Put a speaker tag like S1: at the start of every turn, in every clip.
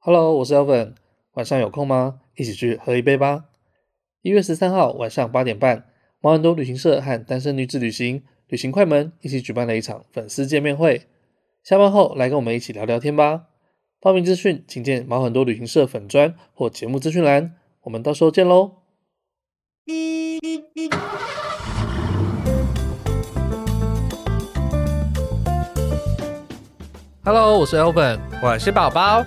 S1: Hello，我是 Elvin，晚上有空吗？一起去喝一杯吧。一月十三号晚上八点半，毛很多旅行社和单身女子旅行旅行快门一起举办了一场粉丝见面会。下班后来跟我们一起聊聊天吧。报名资讯请见毛很多旅行社粉专或节目资讯栏。我们到时候见喽。Hello，我是 Elvin，
S2: 我是宝宝。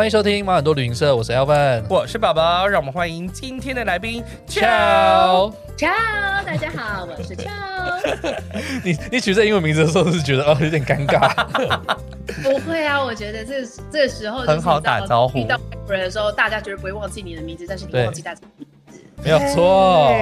S1: 欢迎收听马很多旅行社，我是 Elvin，
S2: 我是宝宝，让我们欢迎今天的来宾
S3: ，Chao Chao，大家好，我是 Chao。
S1: 你你取这英文名字的时候是觉得哦有点尴尬？
S3: 不会啊，我觉得这这时候
S2: 很好打招呼。
S3: 遇到人的时候，大家绝对不会忘记你的名字，但是你忘记大家。
S1: 没有错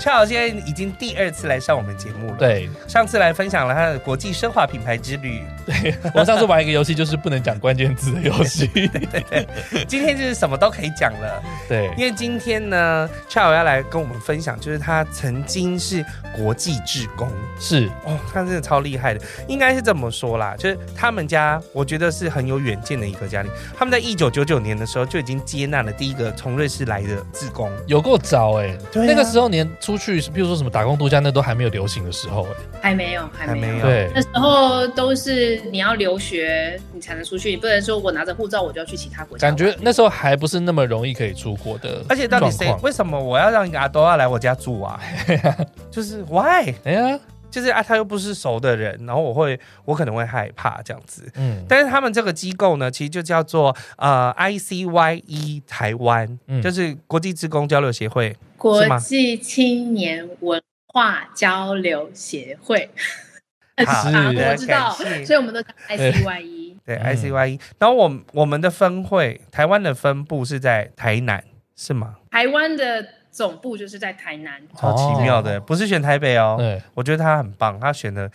S2: ，Ciao 现在已经第二次来上我们节目了。
S1: 对，
S2: 上次来分享了他的国际奢华品牌之旅。
S1: 对，我们上次玩一个游戏，就是不能讲关键字的游戏。对，对，对，
S2: 今天就是什么都可以讲了。
S1: 对，
S2: 因为今天呢，Ciao 要来跟我们分享，就是他曾经是国际志工。
S1: 是
S2: 哦，他真的超厉害的，应该是这么说啦。就是他们家，我觉得是很有远见的一个家庭。他们在一九九九年的时候就已经接纳了第一个从瑞士来的志工。
S1: 有。有够早哎，那个时候连出去，比如说什么打工度假，那都还没有流行的时候哎，
S3: 还没有，还没有。
S1: 对，
S3: 那时候都是你要留学，你才能出去，你不能说我拿着护照我就要去其他国家。
S1: 感觉那时候还不是那么容易可以出国的，
S2: 而且到底谁？为什么我要让一个阿多要来我家住啊？就是 why？
S1: 哎呀。
S2: 就是啊，他又不是熟的人，然后我会，我可能会害怕这样子。嗯，但是他们这个机构呢，其实就叫做呃 ICYE 台湾，嗯，就是国际职工交流协会，
S3: 国际青年文化交流协会。
S2: 好，
S3: 我知道，所以我们都叫 ICYE。
S2: 对，对，ICYE。然后我我们的分会，台湾的分部是在台南，是吗？
S3: 台湾的。总部就是在台南，
S2: 超奇妙的，不是选台北哦。对，我觉得他很棒，他选的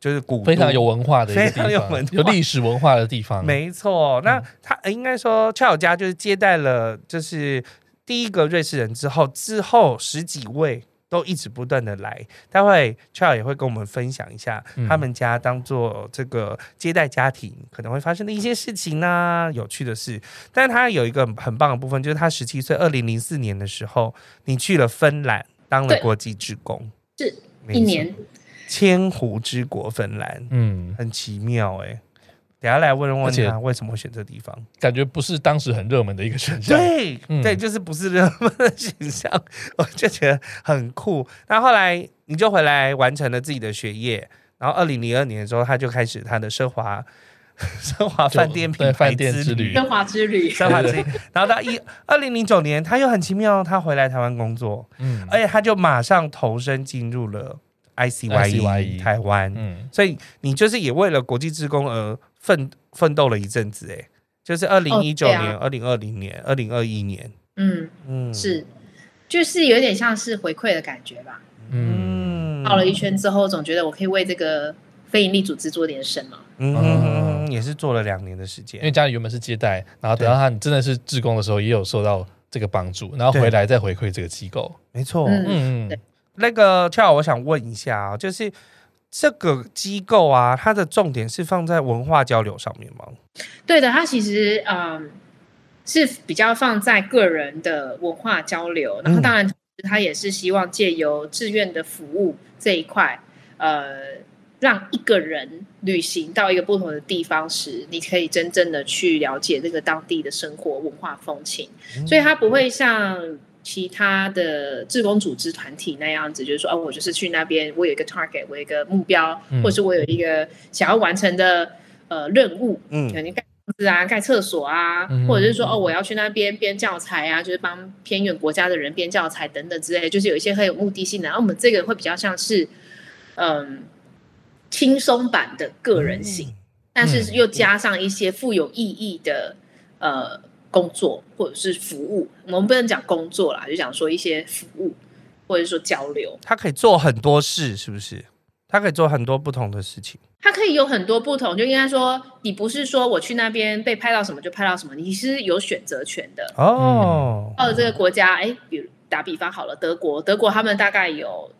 S2: 就是古
S1: 非常有文化的一个地方，非常有文化、有历史文化的地方。
S2: 没错，那他应该说，Ciao 家就是接待了，就是第一个瑞士人之后，之后十几位。都一直不断的来，待会 Ciao 也会跟我们分享一下他们家当做这个接待家庭可能会发生的一些事情呢、啊，有趣的事。但是他有一个很棒的部分，就是他十七岁，二零零四年的时候，你去了芬兰当了国际职工，
S3: 是一年，
S2: 千湖之国芬兰，嗯，很奇妙哎、欸。等下来问问他为什么会选这地方，
S1: 感觉不是当时很热门的一个选项。
S2: 对，嗯、对，就是不是热门的选项，我就觉得很酷。那后来你就回来完成了自己的学业，然后二零零二年的时候，他就开始他的奢华 奢华饭店品牌之旅，
S3: 奢华之旅，
S2: 奢华之旅。然后到一二零零九年，他又很奇妙，他回来台湾工作，嗯，而且他就马上投身进入了 ICYE 台湾，嗯，所以你就是也为了国际职工而。奋奋斗了一阵子，哎，就是二零一九年、二零二零年、二零二一年，
S3: 嗯嗯，是，就是有点像是回馈的感觉吧。嗯，绕了一圈之后，总觉得我可以为这个非营利组织做点什么。
S2: 嗯，嗯也是做了两年的时间，
S1: 因为家里原本是接待，然后等到他你真的是志工的时候，也有受到这个帮助，然后回来再回馈这个机构。
S2: 没错，嗯嗯，那个 Ciao，我想问一下啊，就是。这个机构啊，它的重点是放在文化交流上面吗？
S3: 对的，它其实嗯是比较放在个人的文化交流，然后当然它也是希望借由志愿的服务这一块，呃，让一个人旅行到一个不同的地方时，你可以真正的去了解这个当地的生活文化风情，所以它不会像。其他的志工组织团体那样子，就是说，哦，我就是去那边，我有一个 target，我有一个目标，嗯、或者是我有一个想要完成的呃任务，嗯，肯定盖房子啊，盖厕所啊，嗯、或者是说，哦，我要去那边编教材啊，就是帮偏远国家的人编教材等等之类的，就是有一些很有目的性的。然后我们这个会比较像是，嗯，轻松版的个人性，嗯、但是又加上一些富有意义的，呃。工作或者是服务，我们不能讲工作啦，就讲说一些服务或者说交流。
S2: 他可以做很多事，是不是？他可以做很多不同的事情。
S3: 他可以有很多不同，就应该说，你不是说我去那边被拍到什么就拍到什么，你是有选择权的。
S2: 哦，
S3: 到了这个国家，哎，比如打比方好了，德国，德国他们大概有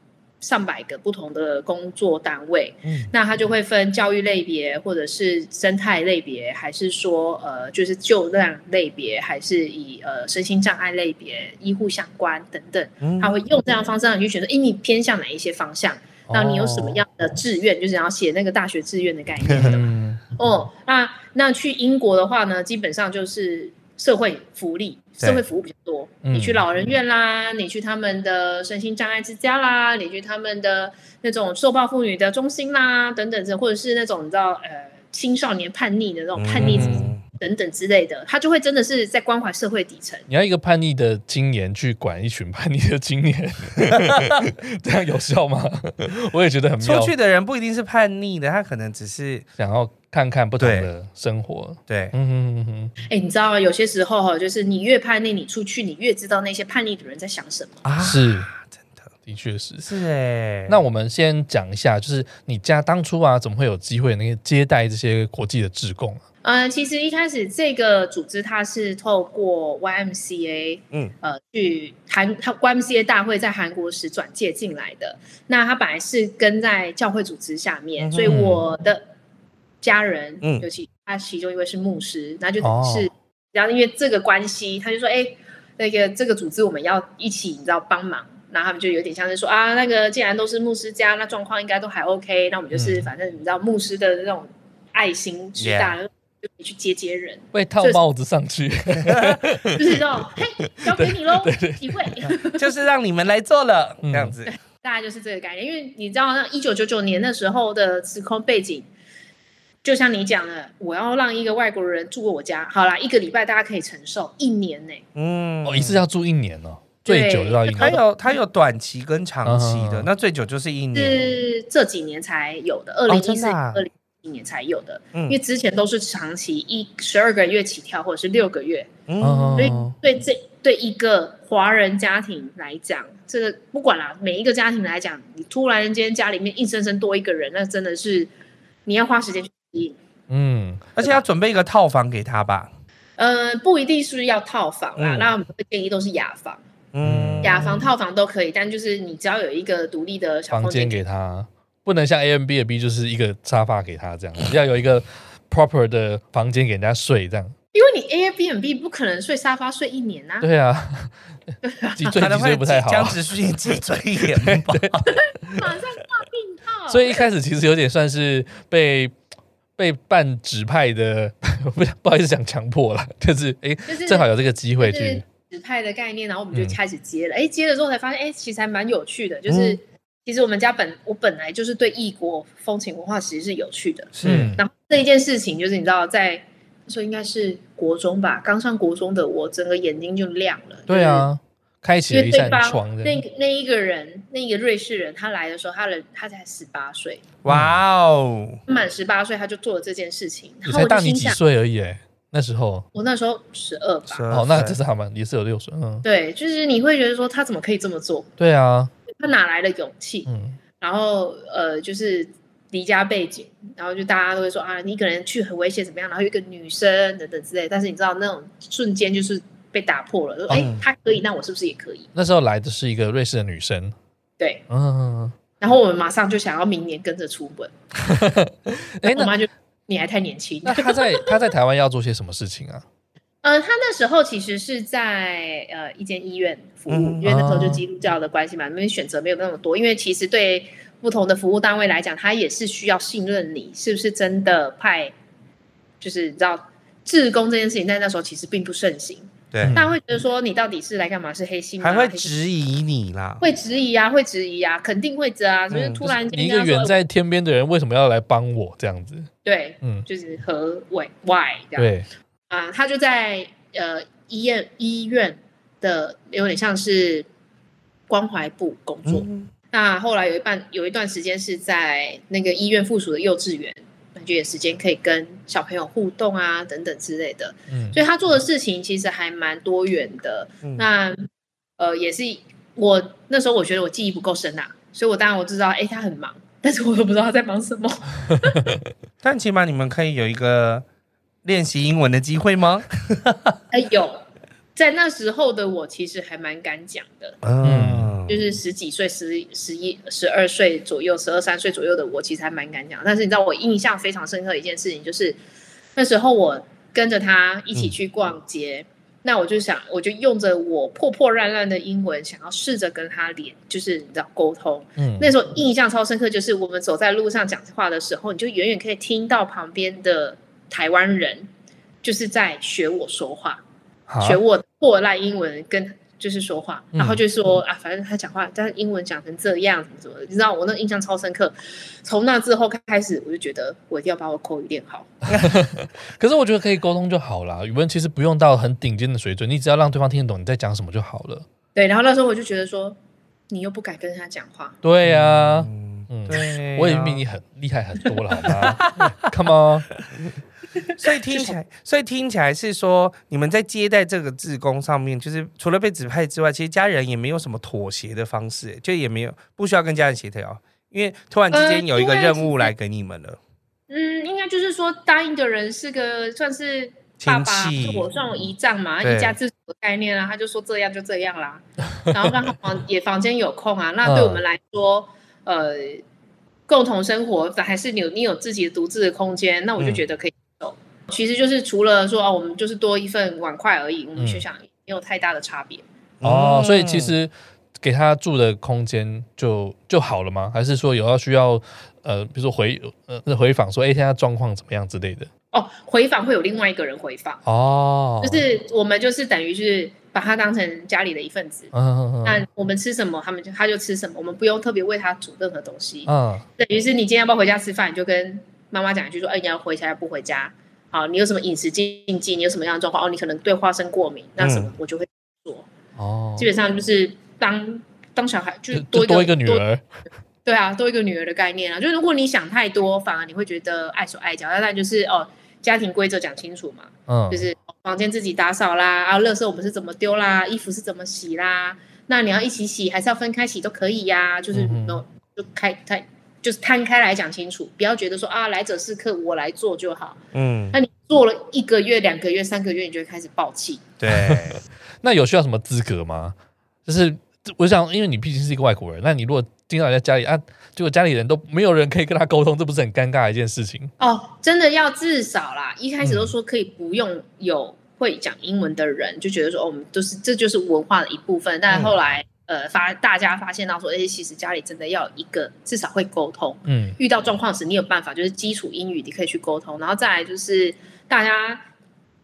S3: 上百个不同的工作单位，嗯，那它就会分教育类别，或者是生态类别，还是说呃，就是就业类别，还是以呃身心障碍类别、医护相关等等，他会用这样的方式让你去选择，哎，你偏向哪一些方向？那你有什么样的志愿？哦、就是要写那个大学志愿的概念的嘛？哦，那那去英国的话呢，基本上就是社会福利、社会服务比较多。对你去老人院啦，嗯、你去他们的身心障碍之家啦，你去他们的那种受暴妇女的中心啦，等等，或者是那种你知道呃青少年叛逆的那种叛逆。嗯等等之类的，他就会真的是在关怀社会底层。
S1: 你要一个叛逆的青年去管一群叛逆的青年，这样有效吗？我也觉得很妙。
S2: 出去的人不一定是叛逆的，他可能只是
S1: 想要看看不同的生活。
S2: 对，
S1: 嗯哼嗯哼。
S3: 哎、欸，你知道？有些时候哈，就是你越叛逆，你出去，你越知道那些叛逆的人在想什么
S1: 啊。是，真的，的确是。
S2: 是哎。
S1: 那我们先讲一下，就是你家当初啊，怎么会有机会那个接待这些国际的志工啊？
S3: 嗯、呃，其实一开始这个组织它是透过 YMCA，嗯，呃，去韩，它 YMCA 大会在韩国时转介进来的。那它本来是跟在教会组织下面，嗯、所以我的家人，嗯，尤其他其中一位是牧师，那就是，然后、哦、因为这个关系，他就说，哎，那个这个组织我们要一起，你知道帮忙。那他们就有点像是说啊，那个既然都是牧师家，那状况应该都还 OK，那我们就是、嗯、反正你知道牧师的那种爱心之大。Yeah. 就你去接接人，
S1: 会套帽子上去，
S3: 就是 说，嘿，交给你喽，体会，
S2: 就是让你们来做了，这样子，
S3: 大概就是这个概念。因为你知道，那一九九九年那时候的时空背景，就像你讲的，我要让一个外国人住过我家，好啦，一个礼拜大家可以承受，一年呢，嗯，
S1: 哦，一次要住一年哦，最久就到一年，
S2: 还有它有短期跟长期的，那最久就是一年，是
S3: 这几年才有的，二零一四二零。一年才有的，因为之前都是长期一十二个月起跳，或者是六个月，嗯，所以对这对一个华人家庭来讲，这个不管啦，每一个家庭来讲，你突然间家里面硬生生多一个人，那真的是你要花时间去
S2: 嗯，而且要准备一个套房给他吧，
S3: 呃，不一定是要套房啦，那我们会建议都是雅房，嗯，雅房套房都可以，但就是你只要有一个独立的小
S1: 房间给他。不能像 A M B 的 B 就是一个沙发给他这样，要有一个 proper 的房间给人家睡这样。
S3: 因为你 A M B 和 B 不可能睡沙发睡一年呐、啊。
S1: 对啊，脊椎脊椎不太好，
S2: 僵直性脊椎炎吧。
S3: 马上挂病号。
S1: 所以一开始其实有点算是被被半指派的，不不好意思讲强迫了，就是哎，就是、正好有这个机会去
S3: 指派的概念，然后我们就开始接了。哎、嗯，接了之后才发现，哎，其实还蛮有趣的，就是。嗯其实我们家本我本来就是对异国风情文化其实是有趣的，是。然后这一件事情就是你知道，在说应该是国中吧，刚上国中的我，整个眼睛就亮了。
S1: 对啊，开启了一扇窗。
S3: 那那一个人，那一个瑞士人，他来的时候，他的他才十八岁。
S2: 哇哦！
S3: 满十八岁他就做了这件事情。
S1: 你才大你几岁而已哎，那时候
S3: 我那时候十二吧。
S1: 哦，那这是好吗？也是有六岁。嗯，
S3: 对，就是你会觉得说他怎么可以这么做？
S1: 对啊。
S3: 他哪来的勇气？嗯，然后呃，就是离家背景，然后就大家都会说啊，你可能去很危险怎么样？然后有一个女生等等之类，但是你知道那种瞬间就是被打破了，说哎，他可以，那我是不是也可以？
S1: 那时候来的是一个瑞士的女生，
S3: 对，嗯，然后我们马上就想要明年跟着出门。哎，我妈就你还太年轻。
S1: 那他在 他在台湾要做些什么事情啊？
S3: 呃，他那时候其实是在呃一间医院服务，嗯、因为那时候就基督教的关系嘛，那边选择没有那么多。因为其实对不同的服务单位来讲，他也是需要信任你是不是真的派，就是你知道志工这件事情，在那时候其实并不盛行。
S2: 对，
S3: 大家会觉得说你到底是来干嘛？是黑心吗？
S2: 还会质疑你啦？
S3: 会质疑啊，会质疑啊，肯定会的啊。就是突然间、
S1: 嗯、一个远在天边的人，为什么要来帮我这样子？
S3: 对，嗯，就是何为 why 这样
S1: 对。
S3: 啊，他就在呃医院医院的有点像是关怀部工作。嗯、那后来有一半有一段时间是在那个医院附属的幼稚园，那就有时间可以跟小朋友互动啊等等之类的。嗯，所以他做的事情其实还蛮多元的。嗯、那呃也是我那时候我觉得我记忆不够深啊，所以我当然我知道，哎，他很忙。但是我都不知道他在忙什么。
S2: 但起码你们可以有一个练习英文的机会吗？
S3: 哎，有，在那时候的我其实还蛮敢讲的。嗯，就是十几岁、十十一、十二岁左右、十二三岁左右的我，其实还蛮敢讲。但是你知道，我印象非常深刻的一件事情，就是那时候我跟着他一起去逛街。嗯那我就想，我就用着我破破烂烂的英文，想要试着跟他连，就是你知道沟通。嗯，那时候印象超深刻，就是我们走在路上讲话的时候，你就远远可以听到旁边的台湾人就是在学我说话，啊、学我破烂英文跟。就是说话，然后就说、嗯、啊，反正他讲话，但是英文讲成这样，怎么怎么，你知道我那印象超深刻。从那之后开始，我就觉得我一定要把我口语练好。
S1: 可是我觉得可以沟通就好了，语文其实不用到很顶尖的水准，你只要让对方听得懂你在讲什么就好了。
S3: 对，然后那时候我就觉得说，你又不敢跟他讲话。
S1: 对呀、啊，嗯，对、啊，我也比你很厉害很多了，好吗？Come on。
S2: 所以听起来，所以听起来是说，你们在接待这个志工上面，就是除了被指派之外，其实家人也没有什么妥协的方式，就也没有不需要跟家人协调，因为突然之间有一个任务来给你们了。
S3: 嗯，应该就是说答应的人是个算是爸爸，我算我姨丈嘛，一家之主的概念啊，他就说这样就这样啦。然后刚好房也房间有空啊，那对我们来说，呃，共同生活还是你有你有自己的独自的空间，那我就觉得可以。其实就是除了说啊，我们就是多一份碗筷而已，我们学校没有太大的差别。
S1: 哦，所以其实给他住的空间就就好了吗？还是说有要需要呃，比如说回呃回访说，哎，现在状况怎么样之类的？
S3: 哦，回访会有另外一个人回访哦，就是我们就是等于是把他当成家里的一份子。嗯，那我们吃什么，他们就他就吃什么，我们不用特别为他煮任何东西。嗯，等于是你今天要不要回家吃饭，你就跟妈妈讲一句说，哎，你要回家不回家？好，你有什么饮食禁忌？你有什么样的状况？哦，你可能对花生过敏，那什么我就会做。哦，基本上就是当当小孩就多一个，
S1: 多一个女儿，
S3: 对啊，多一个女儿的概念啊。就是如果你想太多，反而你会觉得碍手碍脚。那就是哦，家庭规则讲清楚嘛。嗯，就是房间自己打扫啦，啊，垃圾我们是怎么丢啦，衣服是怎么洗啦？那你要一起洗还是要分开洗都可以呀。就是 no，就开开。就是摊开来讲清楚，不要觉得说啊，来者是客，我来做就好。嗯，那你做了一个月、两个月、三个月，你就会开始爆气。
S2: 对，
S1: 那有需要什么资格吗？就是我想，因为你毕竟是一个外国人，那你如果经常在家里啊，结果家里人都没有人可以跟他沟通，这不是很尴尬的一件事情？
S3: 哦，真的要至少啦，一开始都说可以不用有会讲英文的人，嗯、就觉得说哦，我们都是这就是文化的一部分，但后来。嗯呃，发大家发现到说，哎，其实家里真的要有一个至少会沟通，嗯，遇到状况时你有办法，就是基础英语你可以去沟通，然后再来就是大家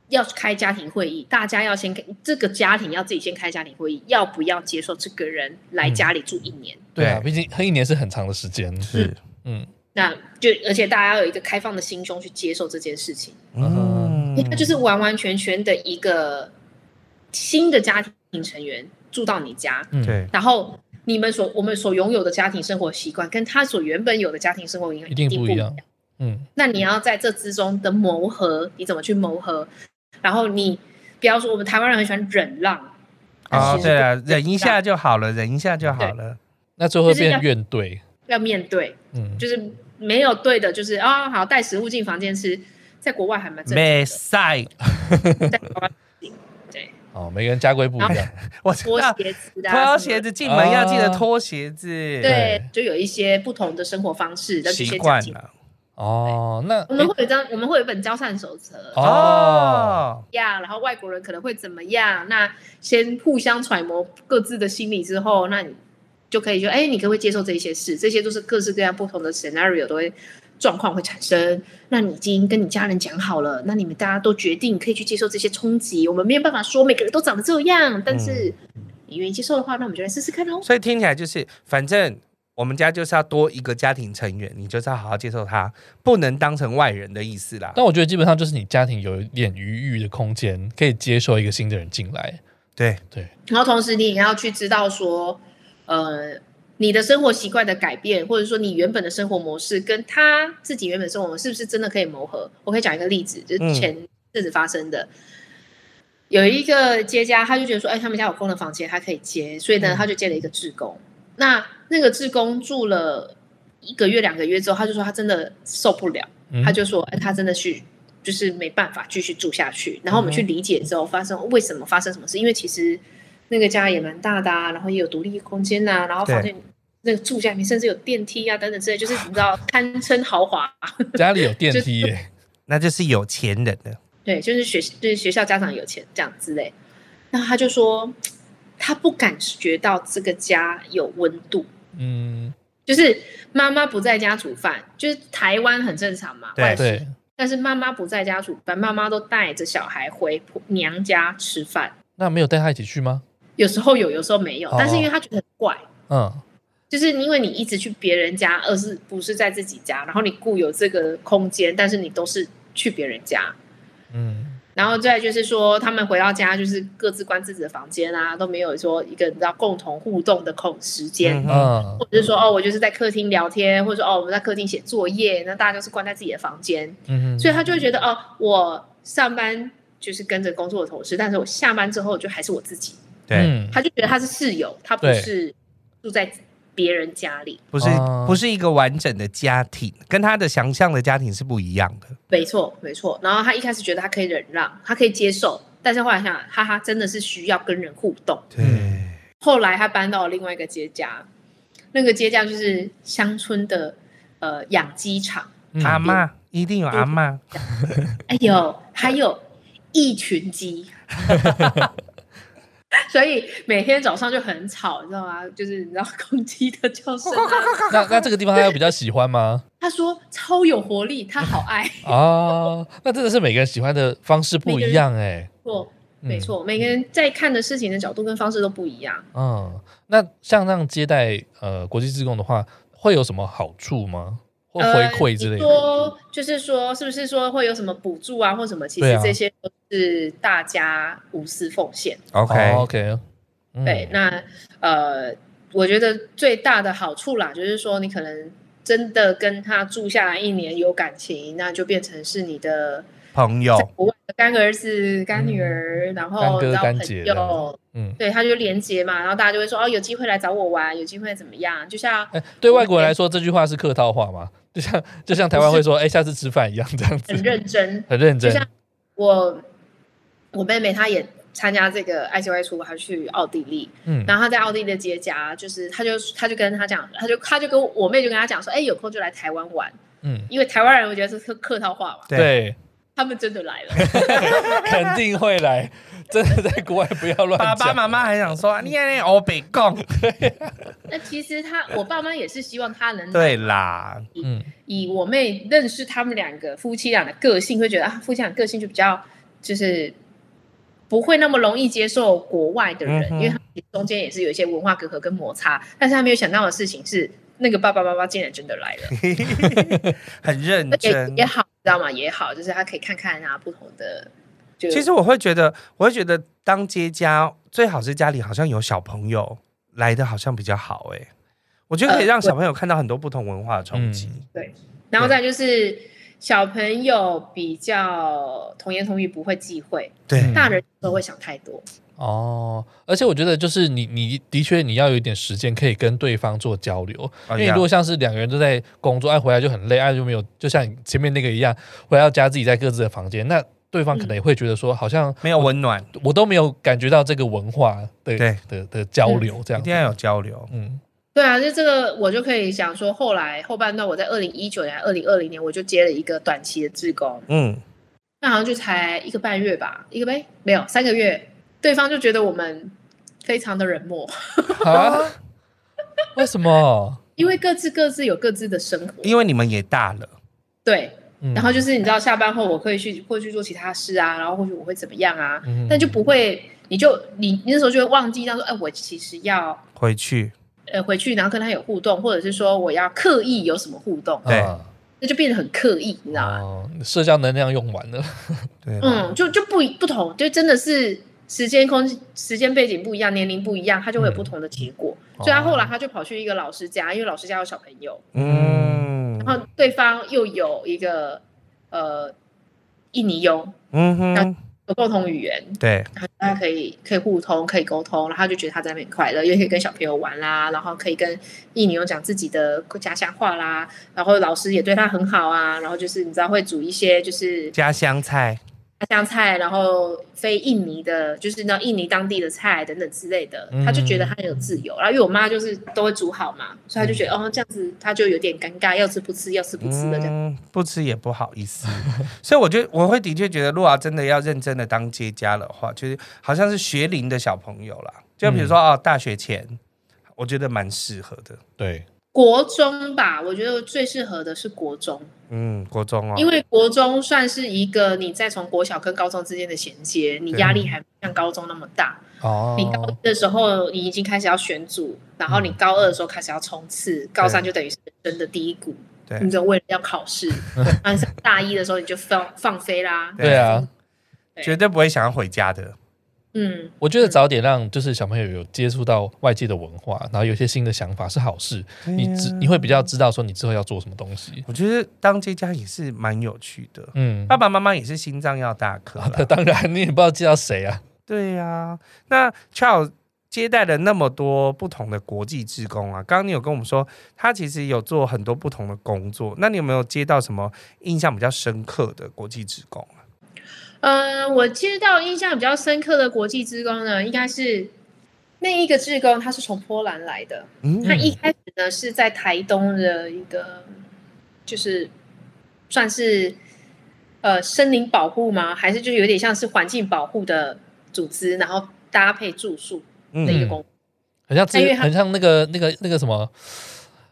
S3: 要开家庭会议，大家要先开这个家庭要自己先开家庭会议，要不要接受这个人来家里住一年？
S1: 嗯、对啊，毕竟他一年是很长的时间，是，嗯，
S3: 那就而且大家要有一个开放的心胸去接受这件事情，嗯，那就是完完全全的一个新的家庭成员。住到你家，嗯对，然后你们所我们所拥有的家庭生活习惯，跟他所原本有的家庭生活一定不一样。嗯，那你要在这之中的磨合，你怎么去磨合？然后你不要说我们台湾人很喜欢忍让，
S2: 哦，对啊，忍一下就好了，忍一下就好了。
S1: 那最后会变怨怼，
S3: 要面对，嗯，就是没有对的，就是啊，好带食物进房间吃，在国外还蛮正常的。
S2: 没赛。
S1: 哦，每个人家规不一样。
S2: 我脱鞋子的，脱鞋子进门要记得脱鞋子。
S3: 对，就有一些不同的生活方式，习惯了。
S1: 哦，那
S3: 我们会有一张，我们会有一本交换手册。哦，呀，然后外国人可能会怎么样？那先互相揣摩各自的心理之后，那你就可以说，哎，你可不可以接受这些事？这些都是各式各样不同的 scenario 都会。状况会产生，那你已经跟你家人讲好了，那你们大家都决定可以去接受这些冲击。我们没有办法说每个人都长得这样，但是你愿意接受的话，那我们就来试试看喽。
S2: 所以听起来就是，反正我们家就是要多一个家庭成员，你就是要好好接受他，不能当成外人的意思啦。
S1: 但我觉得基本上就是你家庭有一点余裕的空间，可以接受一个新的人进来。
S2: 对
S1: 对，
S3: 然后同时你也要去知道说，呃。你的生活习惯的改变，或者说你原本的生活模式跟他自己原本生活模式是不是真的可以磨合？我可以讲一个例子，就是前阵子发生的，嗯、有一个接家，他就觉得说，哎，他们家有空的房间，他可以接，所以呢，他就接了一个志工。嗯、那那个志工住了一个月两个月之后，他就说他真的受不了，
S1: 嗯
S3: 他就说哎，他真的去就是没办法继续住下去。然后我们去理解之后，发生为什么发生什么事？因为其实那个家也蛮大的啊，然后也有独立空间呐、啊，然后房间那个住家里面甚至有电梯啊等等之类，就是你知道堪称豪华。
S1: 家里有电梯
S2: 那就是有钱人的。
S3: 对，就是学就是学校家长有钱这样之类。那他就说，他不感觉到这个家有温度。
S1: 嗯，
S3: 就是妈妈不在家煮饭，就是台湾很正常嘛。
S2: 对
S1: 对。
S3: 但是妈妈不在家煮饭，妈妈都带着小孩回娘家吃饭。
S1: 那没有带他一起去吗？
S3: 有时候有，有时候没有。
S1: 哦、
S3: 但是因为他觉得很怪，
S1: 嗯，
S3: 就是因为你一直去别人家，而是不是在自己家，然后你固有这个空间，但是你都是去别人家。
S1: 嗯，
S3: 然后再就是说，他们回到家就是各自关自己的房间啊，都没有说一个你知道共同互动的空时间，
S1: 嗯，
S3: 或者是说哦，我就是在客厅聊天，或者说哦，我们在客厅写作业，那大家都是关在自己的房间，
S1: 嗯，
S3: 所以他就会觉得哦，我上班就是跟着工作的同事，但是我下班之后就还是我自己，
S2: 对，
S1: 嗯、
S3: 他就觉得他是室友，他不是住在别人家里，
S2: 不是、哦、不是一个完整的家庭，跟他的想象的家庭是不一样的。
S3: 没错，没错。然后他一开始觉得他可以忍让，他可以接受，但是后来想，哈哈，真的是需要跟人互动。
S2: 对。
S3: 后来他搬到了另外一个街家，那个街家就是乡村的呃养鸡场，
S2: 阿妈一定有阿妈。
S3: 哎呦，还有一群鸡。所以每天早上就很吵，你知道吗？就是你知道公鸡的叫声、啊。
S1: 那那这个地方他有比较喜欢吗？
S3: 他说超有活力，他好爱
S1: 哦。那真的是每个人喜欢的方式不一样哎。
S3: 错，没错，每个人在看的事情的角度跟方式都不一样。
S1: 嗯，那像这样接待呃国际志工的话，会有什么好处吗？或回馈之类的？
S3: 呃、说就是说，是不是说会有什么补助啊，或什么？其实这些都是大家无私奉献。
S2: OK
S1: OK，
S3: 对，那呃，我觉得最大的好处啦，就是说你可能真的跟他住下来一年有感情，那就变成是你的
S2: 朋友，
S3: 干儿子、干女儿，嗯、然
S1: 后干姐，
S3: 嗯，对，他就连接嘛，然后大家就会说哦，有机会来找我玩，有机会怎么样？就像
S1: 哎，对外国人来说，这句话是客套话吗？就像就像台湾会说，哎，下次吃饭一样，这样子。
S3: 很认真，
S1: 很认真。
S3: 就像我我妹妹，她也参加这个 ICY 出，她去奥地利，嗯，然后她在奥地利的结痂，就是她就她就跟她讲，她就她就跟我妹就跟她讲说，哎，有空就来台湾玩，嗯，因为台湾人我觉得是客客套话嘛，
S1: 对，
S3: 他们真的来了，
S1: 肯定会来。真的在国外不要乱讲。
S2: 爸爸妈妈还想说，你看那欧北共。
S3: 那其实他，我爸妈也是希望他能
S2: 对啦。
S3: 嗯，以我妹认识他们两个夫妻俩的个性，会觉得啊，夫妻俩个性就比较就是不会那么容易接受国外的人，嗯、因为他们中间也是有一些文化隔阂跟摩擦。但是他没有想到的事情是，那个爸爸妈妈竟然真的来了，
S2: 很认真
S3: 也，也好，知道吗？也好，就是他可以看看啊不同的。
S2: 其实我会觉得，我会觉得当接家最好是家里好像有小朋友来的好像比较好哎、欸，我觉得可以让小朋友看到很多不同文化的冲击、嗯。
S3: 对，然后再就是小朋友比较童言童语不会忌讳，
S2: 对，
S3: 大人都会想太多。
S1: 哦，而且我觉得就是你你的确你要有一点时间可以跟对方做交流，因为如果像是两个人都在工作，爱回来就很累，爱就没有，就像前面那个一样，回到家自己在各自的房间那。对方可能也会觉得说，好像
S2: 没有温暖，
S1: 我都没有感觉到这个文化的
S2: 对
S1: 的的交流，这样
S2: 一定要有交流。
S3: 嗯，对啊，就这个我就可以想说，后来后半段我在二零一九年、二零二零年我就接了一个短期的志工，嗯，那好像就才一个半月吧，一个呗，没有三个月，对方就觉得我们非常的冷漠
S1: 啊？为什么？
S3: 因为各自各自有各自的生活，
S2: 因为你们也大了，
S3: 对。然后就是你知道下班后我可以去会去做其他事啊，然后或许我会怎么样啊，嗯、但就不会，你就你你那时候就会忘记到说，哎，我其实要
S2: 回去，
S3: 呃，回去然后跟他有互动，或者是说我要刻意有什么互动，
S2: 对，
S3: 那就变得很刻意，你知道吗？
S1: 哦、社交能量用完了，
S2: 对，
S3: 嗯，就就不不同，就真的是时间空时间背景不一样，年龄不一样，他就会有不同的结果。嗯、所以他后来他就跑去一个老师家，因为老师家有小朋友，嗯。然后对方又有一个呃印尼佣，嗯哼，有共同语言，
S2: 对，
S3: 大家可以可以互通，可以沟通，然后他就觉得他在那边快乐，也可以跟小朋友玩啦，然后可以跟印尼佣讲自己的家乡话啦，然后老师也对他很好啊，然后就是你知道会煮一些就是
S2: 家乡菜。
S3: 家乡菜，然后非印尼的，就是那印尼当地的菜等等之类的，他就觉得他很有自由。然后因为我妈就是都会煮好嘛，所以他就觉得哦这样子他就有点尴尬，要吃不吃，要吃不吃的这样。
S2: 嗯，不吃也不好意思。所以我觉得我会的确觉得，露娃真的要认真的当接家的话，就是好像是学龄的小朋友啦，就比如说哦大学前，我觉得蛮适合的。
S1: 对。
S3: 国中吧，我觉得最适合的是国中。
S2: 嗯，国中哦，
S3: 因为国中算是一个你在从国小跟高中之间的衔接，你压力还不像高中那么大。哦，你高一的时候你已经开始要选组，然后你高二的时候开始要冲刺，高三就等于是人生的低谷。对，你就为了要考试，然后大一的时候你就放放飞啦。
S1: 对啊，
S2: 绝对不会想要回家的。
S3: 嗯，
S1: 我觉得早点让就是小朋友有接触到外界的文化，然后有些新的想法是好事。你知你会比较知道说你之后要做什么东西。
S2: 我觉得当接家也是蛮有趣的。嗯，爸爸妈妈也是心脏要大颗。
S1: 当然，你也不知道接到谁啊。
S2: 对呀、啊，那 Charles 接待了那么多不同的国际职工啊，刚刚你有跟我们说他其实有做很多不同的工作，那你有没有接到什么印象比较深刻的国际职工
S3: 呃，我接到印象比较深刻的国际职工呢，应该是那一个志工，他是从波兰来的。嗯，他一开始呢是在台东的一个，就是算是呃森林保护吗？还是就有点像是环境保护的组织，然后搭配住宿的一个工作，
S1: 很像，很像那个那个那个什么。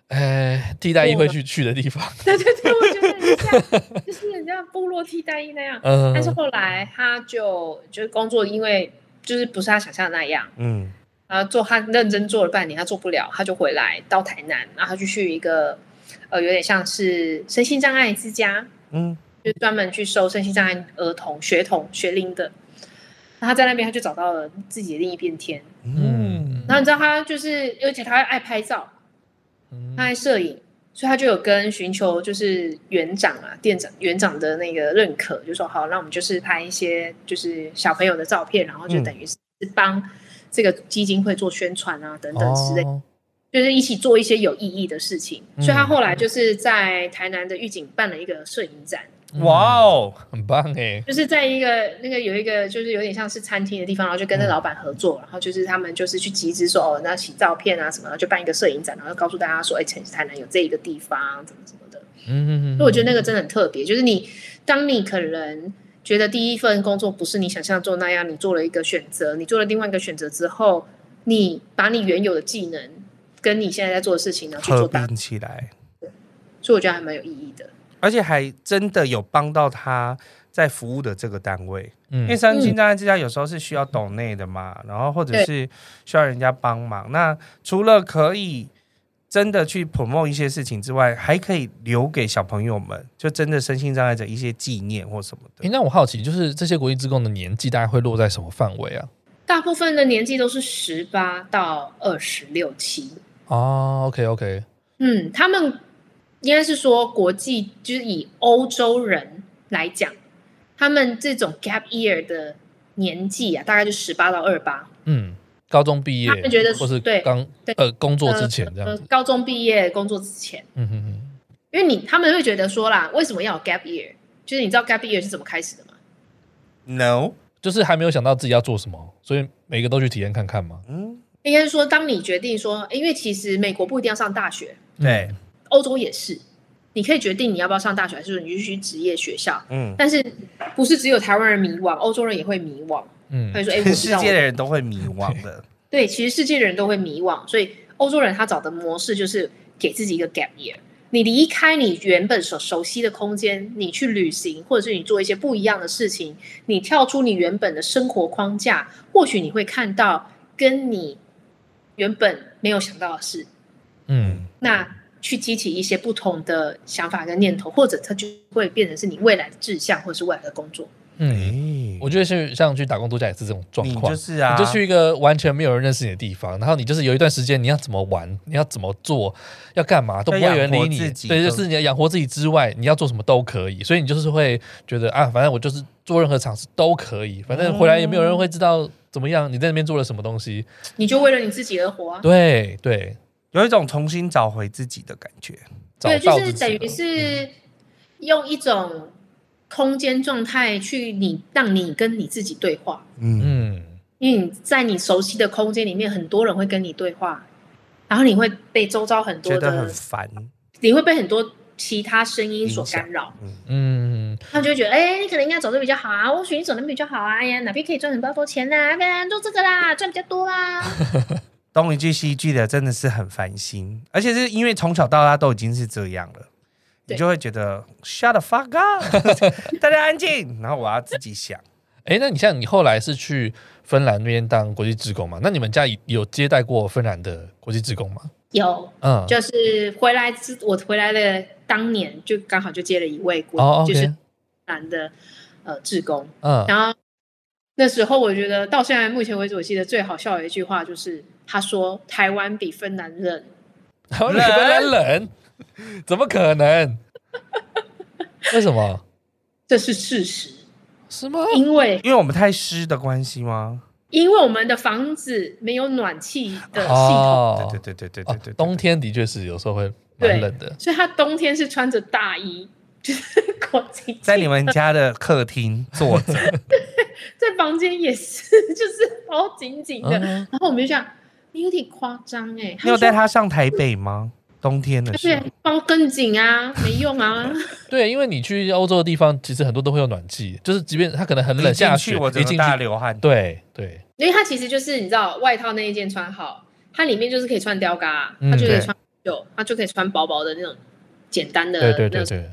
S1: 哎，替代议会去去的地方，
S3: 对对对，我觉得很像，就是人家部落替代役那样。嗯，但是后来他就就是工作，因为就是不是他想象的那样。嗯，然后做他认真做了半年，他做不了，他就回来到台南，然后他就去一个呃，有点像是身心障碍之家，嗯，就专门去收身心障碍儿童、学童、学龄的。然后他在那边，他就找到了自己的另一片天。嗯，然后你知道他就是，而且他还爱拍照。他爱摄影，所以他就有跟寻求就是园长啊、店长、园长的那个认可，就说好，那我们就是拍一些就是小朋友的照片，然后就等于是帮这个基金会做宣传啊等等之类，哦、就是一起做一些有意义的事情。嗯、所以他后来就是在台南的预警办了一个摄影展。
S2: 哇哦，
S1: 很棒哎！
S3: 就是在一个那个有一个就是有点像是餐厅的地方，然后就跟那老板合作，然后就是他们就是去集资说哦，那洗照片啊什么的，就办一个摄影展，然后告诉大家说，哎，台南有这一个地方，怎么怎么的。嗯嗯嗯。所以我觉得那个真的很特别，就是你当你可能觉得第一份工作不是你想象中那样，你做了一个选择，你做了另外一个选择之后，你把你原有的技能跟你现在在做的事情呢去做搭
S2: 起来，
S3: 对，所以我觉得还蛮有意义的。
S2: 而且还真的有帮到他在服务的这个单位，嗯，因为身心障碍之家有时候是需要懂内的嘛，然后或者是需要人家帮忙。那除了可以真的去 promote 一些事情之外，还可以留给小朋友们，就真的身心障碍者一些纪念或什么的。
S1: 诶，那我好奇，就是这些国际志工的年纪大概会落在什么范围啊？
S3: 大部分的年纪都是十八到二十六七。
S1: 哦，OK OK，
S3: 嗯，他们。应该是说，国际就是以欧洲人来讲，他们这种 gap year 的年纪啊，大概就十八到二八。
S1: 嗯，高中毕业，
S3: 他们觉得
S1: 或是刚呃工作之前这样子。
S3: 呃、高中毕业工作之前，嗯哼哼。因为你他们会觉得说啦，为什么要有 gap year？就是你知道 gap year 是怎么开始的吗
S2: ？No，
S1: 就是还没有想到自己要做什么，所以每个都去体验看看嘛。
S3: 嗯，应该是说，当你决定说，因为其实美国不一定要上大学，
S2: 对。
S3: 欧洲也是，你可以决定你要不要上大学，还是说你就去职业学校。嗯，但是不是只有台湾人迷惘，欧洲人也会迷惘。嗯，他就说：“哎，
S2: 全 世界的人都会迷惘的。”
S3: 对，其实世界的人都会迷惘，所以欧洲人他找的模式就是给自己一个 gap year。你离开你原本所熟悉的空间，你去旅行，或者是你做一些不一样的事情，你跳出你原本的生活框架，或许你会看到跟你原本没有想到的事。嗯，那。去激起一些不同的想法跟念头，或者它就会变成是你未来的志向，或者是未来的工作。
S2: 嗯，
S1: 我觉得是像去打工度假也是这种状况，
S2: 就是啊，
S1: 你就去一个完全没有人认识你的地方，然后你就是有一段时间你要怎么玩，你要怎么做，要干嘛都不会有人理你。对，就是你要养活自己之外，你要做什么都可以，所以你就是会觉得啊，反正我就是做任何尝试都可以，反正回来也没有人会知道怎么样，你在那边做了什么东西，
S3: 你就为了你自己而活啊。
S1: 对对，
S2: 有一种重新找回自己的感觉。
S3: 对，就是等于是用一种空间状态去你让你跟你自己对话。嗯，因为你在你熟悉的空间里面，很多人会跟你对话，然后你会被周遭很多的
S2: 很烦，
S3: 你会被很多其他声音所干扰。嗯，他就会觉得，哎，你可能应该走的比较好啊，或许你走的比较好啊，哎呀，哪边可以赚很多钱呐？啊，做这个啦，赚比较多啊。
S2: 东一句西一句的，真的是很烦心，而且是因为从小到大都已经是这样了，你就会觉得 shut the fuck up，大家安静，然后我要自己想。
S1: 哎，那你像你后来是去芬兰那边当国际职工嘛？那你们家有接待过芬兰的国际职工吗？
S3: 有，嗯，就是回来之我回来的当年，就刚好就接了一位国，哦 okay、就是芬兰的呃志工，嗯，然后那时候我觉得到现在目前为止，我记得最好笑的一句话就是。他说：“台湾比芬兰冷，
S1: 台湾比芬兰冷，怎么可能？为什么？
S3: 这是事实，
S1: 是吗？
S3: 因为
S2: 因为我们太湿的关系吗？
S3: 因为我们的房子没有暖气的系统。
S2: 对对对对对对，
S1: 冬天的确是有时候会蛮冷的，
S3: 所以他冬天是穿着大衣，就是裹紧，
S2: 在你们家的客厅坐着，
S3: 在房间也是，就是包紧紧的，然后我们就这样。”你有点夸张哎！
S2: 你有带他上台北吗？冬天的时候，
S3: 包更紧啊，没用啊。
S1: 对，因为你去欧洲的地方，其实很多都会有暖气，就是即便它可能很冷，下去，
S2: 我一进去流汗。
S1: 对对，
S3: 因为它其实就是你知道，外套那一件穿好，它里面就是可以穿吊嘎，它就可以穿袖，它就可以穿薄薄的那种简单的，对对对对，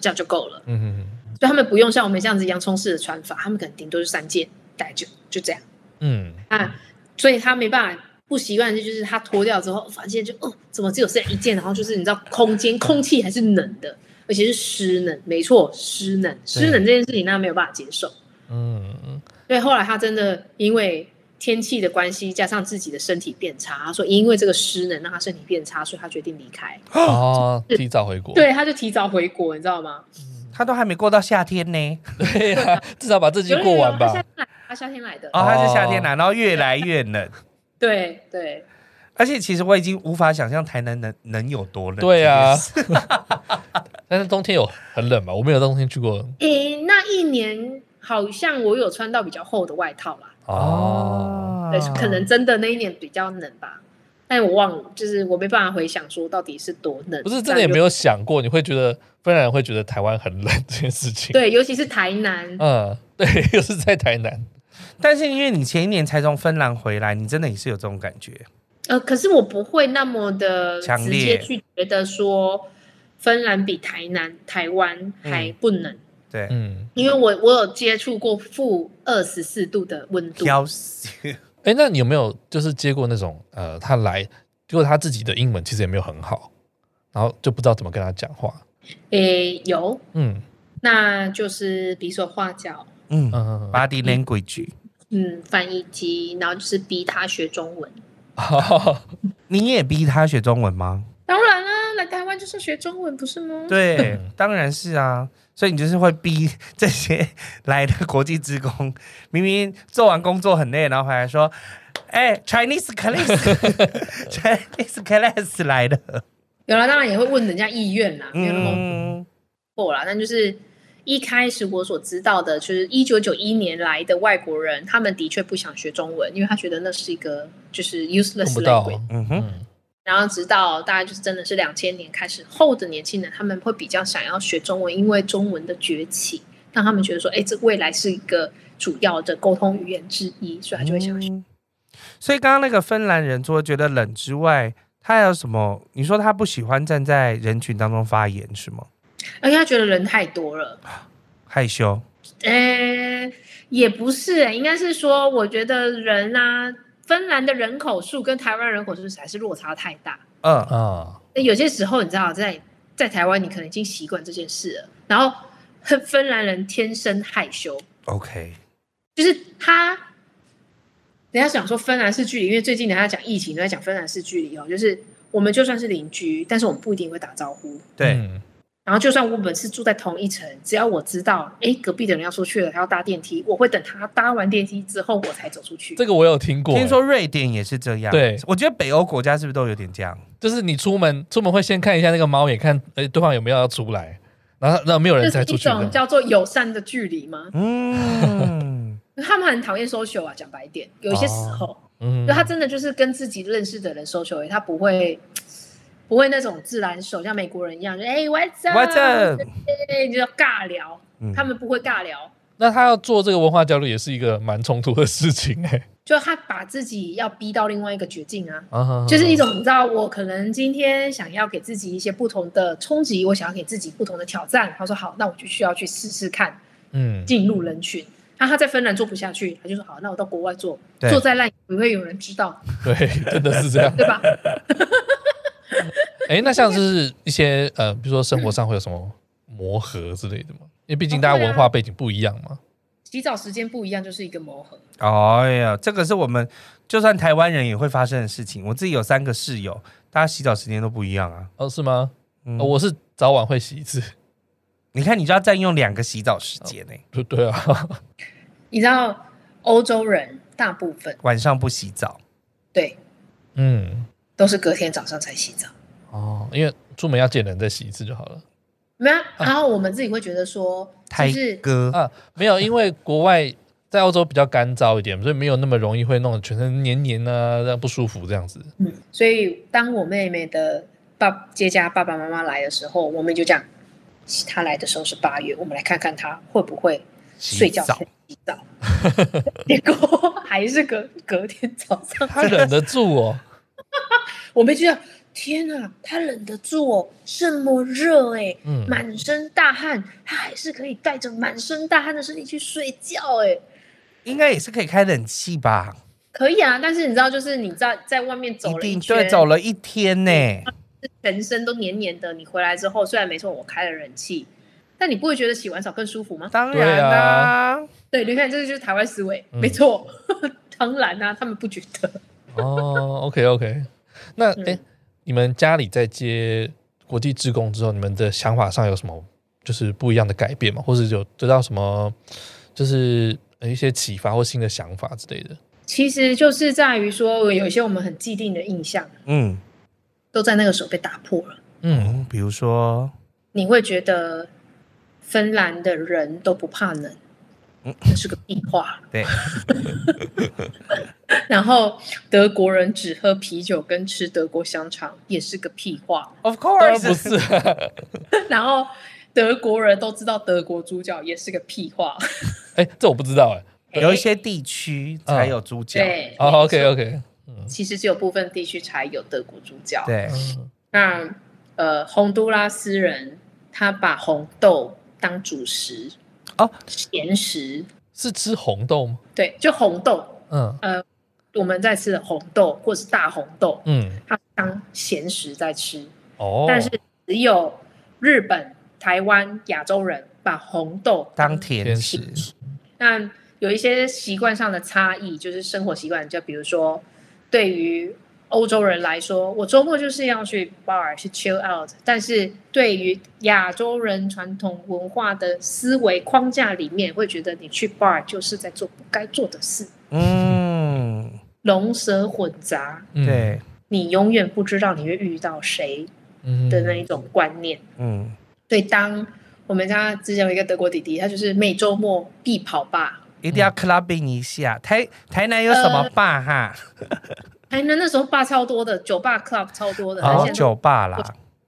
S3: 这样就够了。嗯嗯嗯，所以他们不用像我们这样子洋葱式的穿法，他们可能顶多是三件，大概就就这样。嗯啊，所以他没办法。不习惯的就是他脱掉之后，发现就哦，怎么只有剩一件？然后就是你知道，空间空气还是冷的，而且是湿冷，没错，湿冷，湿冷这件事情他没有办法接受。嗯嗯。对，后来他真的因为天气的关系，加上自己的身体变差，他说因为这个湿冷让他身体变差，所以他决定离开。
S1: 哦，提早回国。
S3: 对，他就提早回国，你知道吗？
S2: 他都还没过到夏天呢。
S1: 对呀，至少把这季过完吧。
S3: 他夏天来的。
S2: 哦，他是夏天来，然后越来越冷。
S3: 对对，
S2: 而且其实我已经无法想象台南能能有多冷。
S1: 对啊，但是冬天有很冷吗？我没有冬天去过。
S3: 诶，那一年好像我有穿到比较厚的外套啦。哦，对，可能真的那一年比较冷吧。但我忘了，就是我没办法回想说到底是多冷。
S1: 不是真的也没有想过，你会觉得芬兰人会觉得台湾很冷这件事情。
S3: 对，尤其是台南。
S1: 嗯，对，又是在台南。
S2: 但是因为你前一年才从芬兰回来，你真的也是有这种感觉。
S3: 呃，可是我不会那么的直接去觉得说芬兰比台南、台湾还不能。嗯、
S2: 对，嗯，
S3: 因为我我有接触过负二十四度的温度。
S2: 挑死！
S1: 哎，那你有没有就是接过那种呃，他来结果他自己的英文其实也没有很好，然后就不知道怎么跟他讲话？
S3: 诶，有，嗯，那就是比手画脚，
S2: 嗯，body language。
S3: 嗯，翻译机，然后就是逼他学中文。
S2: 你也逼他学中文吗？
S3: 当然啦，来台湾就是学中文，不是吗？
S2: 对，当然是啊。所以你就是会逼 这些来的国际职工，明明做完工作很累，然后回来说：“哎、欸、，Chinese class，Chinese class 来的。”
S3: 有了，当然也会问人家意愿啦，没有那么过啦，但就是。一开始我所知道的就是一九九一年来的外国人，他们的确不想学中文，因为他觉得那是一个就是 useless language。嗯哼。然后直到大概就是真的是两千年开始后的年轻人，他们会比较想要学中文，因为中文的崛起让他们觉得说，哎，这未来是一个主要的沟通语言之一，所以他就会想学。
S2: 嗯。所以刚刚那个芬兰人除了觉得冷之外，他还有什么？你说他不喜欢站在人群当中发言是吗？
S3: 而且他觉得人太多了，
S2: 害羞。
S3: 呃，也不是、欸，应该是说，我觉得人啊，芬兰的人口数跟台湾人口数还是落差太大。嗯嗯。有些时候，你知道，在在台湾，你可能已经习惯这件事了。然后，芬兰人天生害羞。
S2: OK。
S3: 就是他，人家想说芬兰式距离，因为最近人家讲疫情都在讲芬兰式距离哦，就是我们就算是邻居，但是我们不一定会打招呼。
S2: 对。
S1: 嗯
S3: 然后，就算我们是住在同一层，只要我知道，哎，隔壁的人要出去了，他要搭电梯，我会等他搭完电梯之后，我才走出去。
S1: 这个我有听过，
S2: 听说瑞典也是这样。
S1: 对，
S2: 我觉得北欧国家是不是都有点这样？
S1: 就是你出门，出门会先看一下那个猫眼，看哎对方有没有要出来，然后那没有人才出去。
S3: 这种叫做友善的距离吗？
S2: 嗯，
S3: 他们很讨厌 social 啊，讲白一点，有一些时候，哦、
S1: 嗯，
S3: 就他真的就是跟自己认识的人 social，他不会。不会那种自然手，像美国人一样，就哎，What's up？What's up？哎，就要尬聊，嗯，他们不会尬聊。
S1: 那他要做这个文化交流，也是一个蛮冲突的事情哎。
S3: 就他把自己要逼到另外一个绝境啊，uh -huh. 就是一种你知道，我可能今天想要给自己一些不同的冲击，我想要给自己不同的挑战。他说好，那我就需要去试试看，嗯，进入人群。那他在芬兰做不下去，他就说好，那我到国外做，做再烂也不会有人知道。
S1: 对，真的是这样，
S3: 对吧？
S1: 哎，那像是一些呃，比如说生活上会有什么磨合之类的吗？因为毕竟大家文化背景不一样嘛。
S3: 洗澡时间不一样，就是一个磨合。
S2: 哎呀，这个是我们就算台湾人也会发生的事情。我自己有三个室友，大家洗澡时间都不一样啊。
S1: 哦，是吗？嗯，我是早晚会洗一次。
S2: 你看，你就要占用两个洗澡时间呢。
S1: 对 对啊。
S3: 你知道欧洲人大部分
S2: 晚上不洗澡。
S3: 对。
S1: 嗯。
S3: 都是隔天早上才洗澡。
S1: 哦，因为出门要见人再洗一次就好了。
S3: 没有，然后我们自己会觉得说，就是
S2: 哥
S1: 啊，没有，因为国外在澳洲比较干燥一点，所以没有那么容易会弄得全身黏黏啊，这样不舒服这样子。
S3: 嗯，所以当我妹妹的爸接家爸爸妈妈来的时候，我们就讲，他来的时候是八月，我们来看看她会不会睡觉洗澡，洗 澡结果还是隔隔天早上，
S1: 他忍得住哦。
S3: 我们就讲。天啊，他忍得住哦，这么热哎，嗯，满身大汗，他还是可以带着满身大汗的身体去睡觉哎，
S2: 应该也是可以开冷气吧？
S3: 可以啊，但是你知道，就是你在在外面走了一圈，
S2: 对，走了一天呢，
S3: 全身都黏黏的。你回来之后，虽然没错，我开了冷气，但你不会觉得洗完澡更舒服吗？
S2: 当然啦，
S3: 对，你看，这个就是台湾思维，嗯、没错，当然啊，他们不觉得。
S1: 哦，OK OK，那哎。嗯你们家里在接国际志工之后，你们的想法上有什么就是不一样的改变吗？或是有得到什么就是一些启发或新的想法之类的？
S3: 其实就是在于说，有一些我们很既定的印象，嗯，都在那个时候被打破了。
S2: 嗯，比如说，
S3: 你会觉得芬兰的人都不怕冷。那是个屁话。
S2: 对。
S3: 然后德国人只喝啤酒跟吃德国香肠，也是个屁话。
S2: Of course，
S1: 不是。
S3: 然后德国人都知道德国猪脚，也是个屁话。
S1: 哎，这我不知道哎。
S2: 有一些地区才有猪脚。
S3: 对。
S1: 哦，OK OK。
S3: 其实只有部分地区才有德国猪脚。
S2: 对。
S3: 那呃，洪都拉斯人他把红豆当主食。
S2: 哦，
S3: 咸食
S1: 是吃红豆吗？
S3: 对，就红豆。
S1: 嗯，
S3: 呃，我们在吃的红豆或是大红豆，
S1: 嗯，
S3: 它当咸食在吃。
S1: 哦，
S3: 但是只有日本、台湾、亚洲人把红豆
S2: 当甜食。
S3: 那有一些习惯上的差异，就是生活习惯，就比如说对于。欧洲人来说，我周末就是要去 bar 去 chill out，但是对于亚洲人传统文化的思维框架里面，会觉得你去 bar 就是在做不该做的事。
S2: 嗯，
S3: 龙蛇混杂，
S2: 对，
S3: 你永远不知道你会遇到谁的那一种观念。
S2: 嗯，
S3: 对，当我们家之前有一个德国弟弟，他就是每周末必跑 bar，
S2: 一定要 clubbing 一下。台台南有什么 bar 哈？呃
S3: 哎，那那时候吧超多的，酒吧 club 超多的，
S2: 哦，酒吧啦，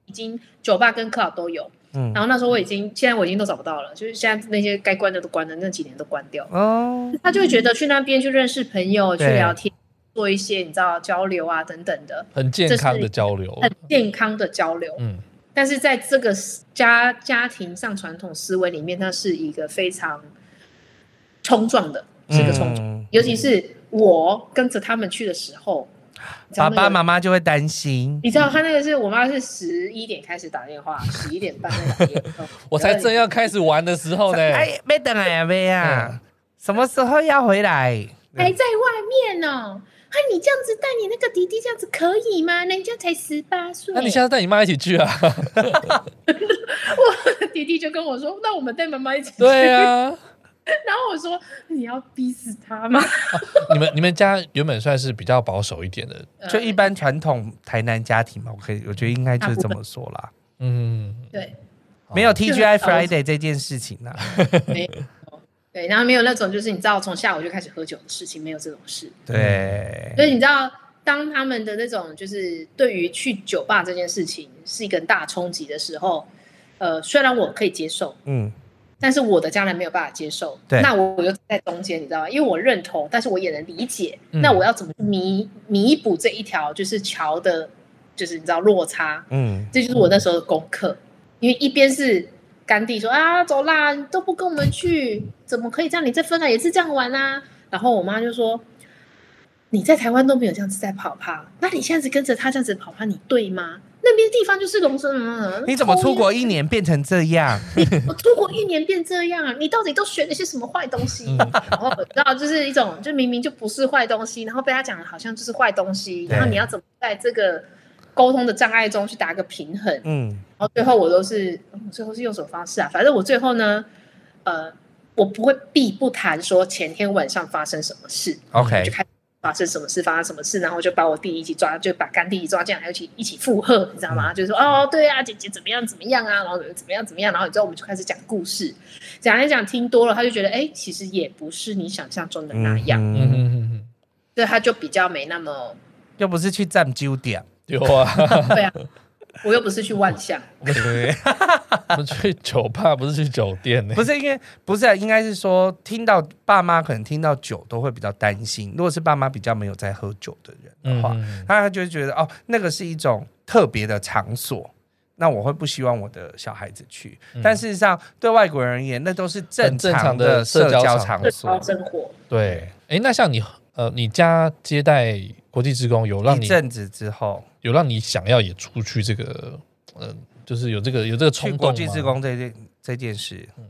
S3: 已经酒吧跟 club 都有。
S2: 嗯，
S3: 然后那时候我已经，现在我已经都找不到了，就是现在那些该关的都关了，那几年都关掉。
S2: 哦，
S3: 他就会觉得去那边去认识朋友，去聊天，做一些你知道交流啊等等的，
S1: 很健康的交流，
S3: 很健康的交流。
S1: 嗯，
S3: 但是在这个家家庭上传统思维里面，它是一个非常冲撞的，是个冲撞，
S2: 嗯，
S3: 尤其是。我跟着他们去的时候，
S2: 爸爸妈妈就会担心。
S3: 你知道他那个是我妈是十一点开始打电话，十一点半打电话。
S1: 我才正要开始玩的时候呢。
S2: 哎，没等来呀，没啊。什么时候要回来？
S3: 还在外面呢。哎，你这样子带你那个弟弟这样子可以吗？人家才十八岁。
S1: 那你下次带你妈一起去啊？
S3: 我弟弟就跟我说：“那我们带妈妈一起去。”
S1: 对啊。
S3: 然后我说：“你要逼死他吗？”啊、
S1: 你们你们家原本算是比较保守一点的，
S2: 就一般传统台南家庭嘛。我可以，我觉得应该就是这么说啦。嗯，
S3: 对，
S2: 没有 TGI Friday 这件事情啊。
S3: 没对，然后没有那种就是你知道从下午就开始喝酒的事情，没有这种事。
S2: 对，
S3: 所以你知道，当他们的那种就是对于去酒吧这件事情是一个大冲击的时候，呃，虽然我可以接受，嗯，但是我的家人没有办法接受。对，那我我就在中间，你知道吗？因为我认同，但是我也能理解。嗯、那我要怎么弥弥补这一条就是桥的，就是你知道落差？嗯，这就是我那时候的功课。因为一边是。甘地说啊，走啦，你都不跟我们去，怎么可以这样？你在芬兰也是这样玩啊？然后我妈就说，你在台湾都没有这样子在跑趴，那你现在跟着他这样子跑趴，你对吗？那边地方就是龙生，
S2: 你怎么出国一年变成这样？
S3: 我出国一年变这样，你到底都学了些什么坏东西？然后然后就是一种，就明明就不是坏东西，然后被他讲的好像就是坏东西，然后你要怎么在这个？沟通的障碍中去打个平衡，嗯，然后最后我都是，最后是用什么方式啊？反正我最后呢，呃，我不会避不谈说前天晚上发生什么事
S2: ，OK，
S3: 就开始发生什么事，发生什么事，然后就把我弟一起抓，就把干弟一起抓进来，一起一起附和，你知道吗？嗯、就是说，哦，对啊，姐姐怎么样怎么样啊，然后怎么样怎么样，然后之后我们就开始讲故事，讲一讲听多了，他就觉得，哎，其实也不是你想象中的那样，嗯嗯嗯，对，他就比较没那么，
S2: 又不是去占酒店。
S1: 有啊，
S3: 对啊，我又不是去万象，
S2: 对 不对？
S1: 我去酒吧，不是去酒店呢。
S2: 不是因为不是，啊应该是说听到爸妈可能听到酒都会比较担心。如果是爸妈比较没有在喝酒的人的话，嗯、他就会觉得哦，那个是一种特别的场所，那我会不希望我的小孩子去。嗯、但事实上，对外国人而言，那都是正常的社交场所，
S3: 生活。
S1: 对，哎，那像你呃，你家接待国际职工有让你
S2: 一阵子之后。
S1: 有让你想要也出去这个，呃，就是有这个有这个冲动吗？
S2: 国际志工这件这件事，
S3: 嗯，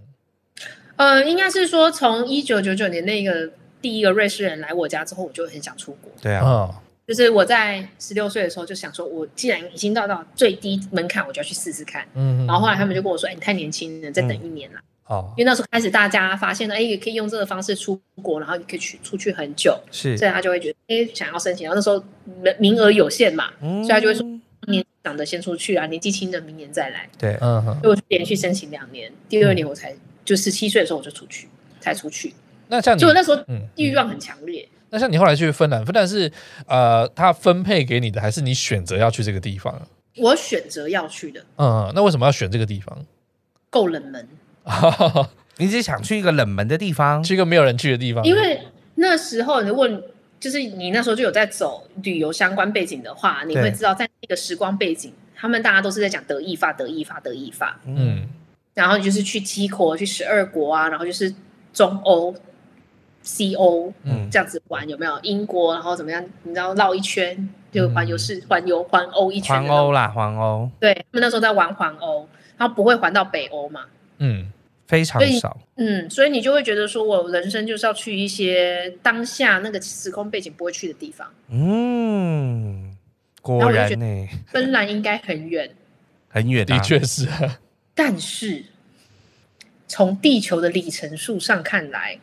S3: 呃，应该是说从一九九九年那个第一个瑞士人来我家之后，我就很想出国。
S2: 对啊，
S3: 就是我在十六岁的时候就想说，我既然已经到到最低门槛，我就要去试试看。嗯，然后后来他们就跟我说：“哎，你太年轻了，再等一年了。”哦，因为那时候开始大家发现了，哎，也可以用这个方式出国，然后也可以去出去很久，是，所以他就会觉得，哎，想要申请。然后那时候名名额有限嘛，所以他就会说，年长的先出去啊，年纪轻的明年再来。
S2: 对，嗯，
S3: 所以我就连续申请两年，第二年我才就十七岁的时候我就出去，才出去。
S1: 那像你，
S3: 就那时候欲望很强烈。
S1: 那像你后来去芬兰，芬兰是呃，他分配给你的，还是你选择要去这个地方？
S3: 我选择要去的。
S1: 嗯，那为什么要选这个地方？
S3: 够冷门。
S2: 你只想去一个冷门的地方，
S1: 去一个没有人去的地方。
S3: 因为那时候，如果就是你那时候就有在走旅游相关背景的话，你会知道，在那个时光背景，他们大家都是在讲德意法、德意法、德意法。嗯，然后就是去七国、去十二国啊，然后就是中欧、西欧，嗯，这样子玩有没有？英国，然后怎么样？你知道绕一圈就环游是环游环欧一圈。
S2: 环欧啦，环欧。
S3: 对，他们那时候在玩环欧，然后不会环到北欧嘛？
S2: 嗯。非常少，
S3: 嗯，所以你就会觉得说，我人生就是要去一些当下那个时空背景不会去的地方。
S2: 嗯，果然呢，
S3: 芬兰应该很远，
S2: 很远，
S1: 的确是。
S3: 但是从地球的里程数上看来，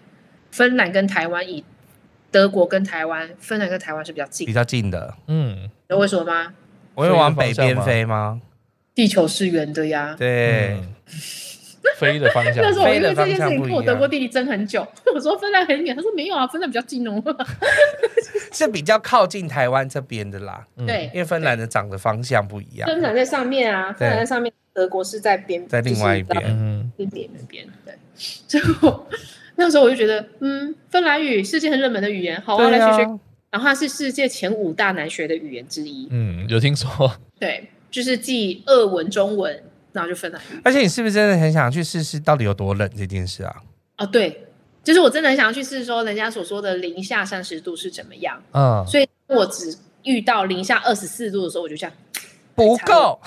S3: 芬兰跟台湾以德国跟台湾，芬兰跟台湾是比较近，
S2: 比较近的。嗯，
S3: 知道为什么吗？
S2: 我会往北边飞吗？
S3: 地球是圆的呀。
S2: 对。
S1: 飞的方向，
S3: 那时候我因为这件事情跟我德国弟弟争很久。我说芬兰很远，他说没有啊，芬兰比较近哦，
S2: 是比较靠近台湾这边的啦。
S3: 对，
S2: 因为芬兰的长的方向不一样。
S3: 芬兰在上面啊，芬兰在上面，德国是在边，
S2: 在另外一边，
S3: 嗯，边边那边。对，最后那时候我就觉得，嗯，芬兰语世界很热门的语言，好啊，来学学。然后它是世界前五大难学的语言之一。
S1: 嗯，有听说。
S3: 对，就是继俄文、中文。然后就分了，
S2: 而且你是不是真的很想去试试到底有多冷这件事啊？
S3: 哦，对，就是我真的很想要去试试说人家所说的零下三十度是怎么样。嗯，所以我只遇到零下二十四度的时候，我就这样
S2: 不够，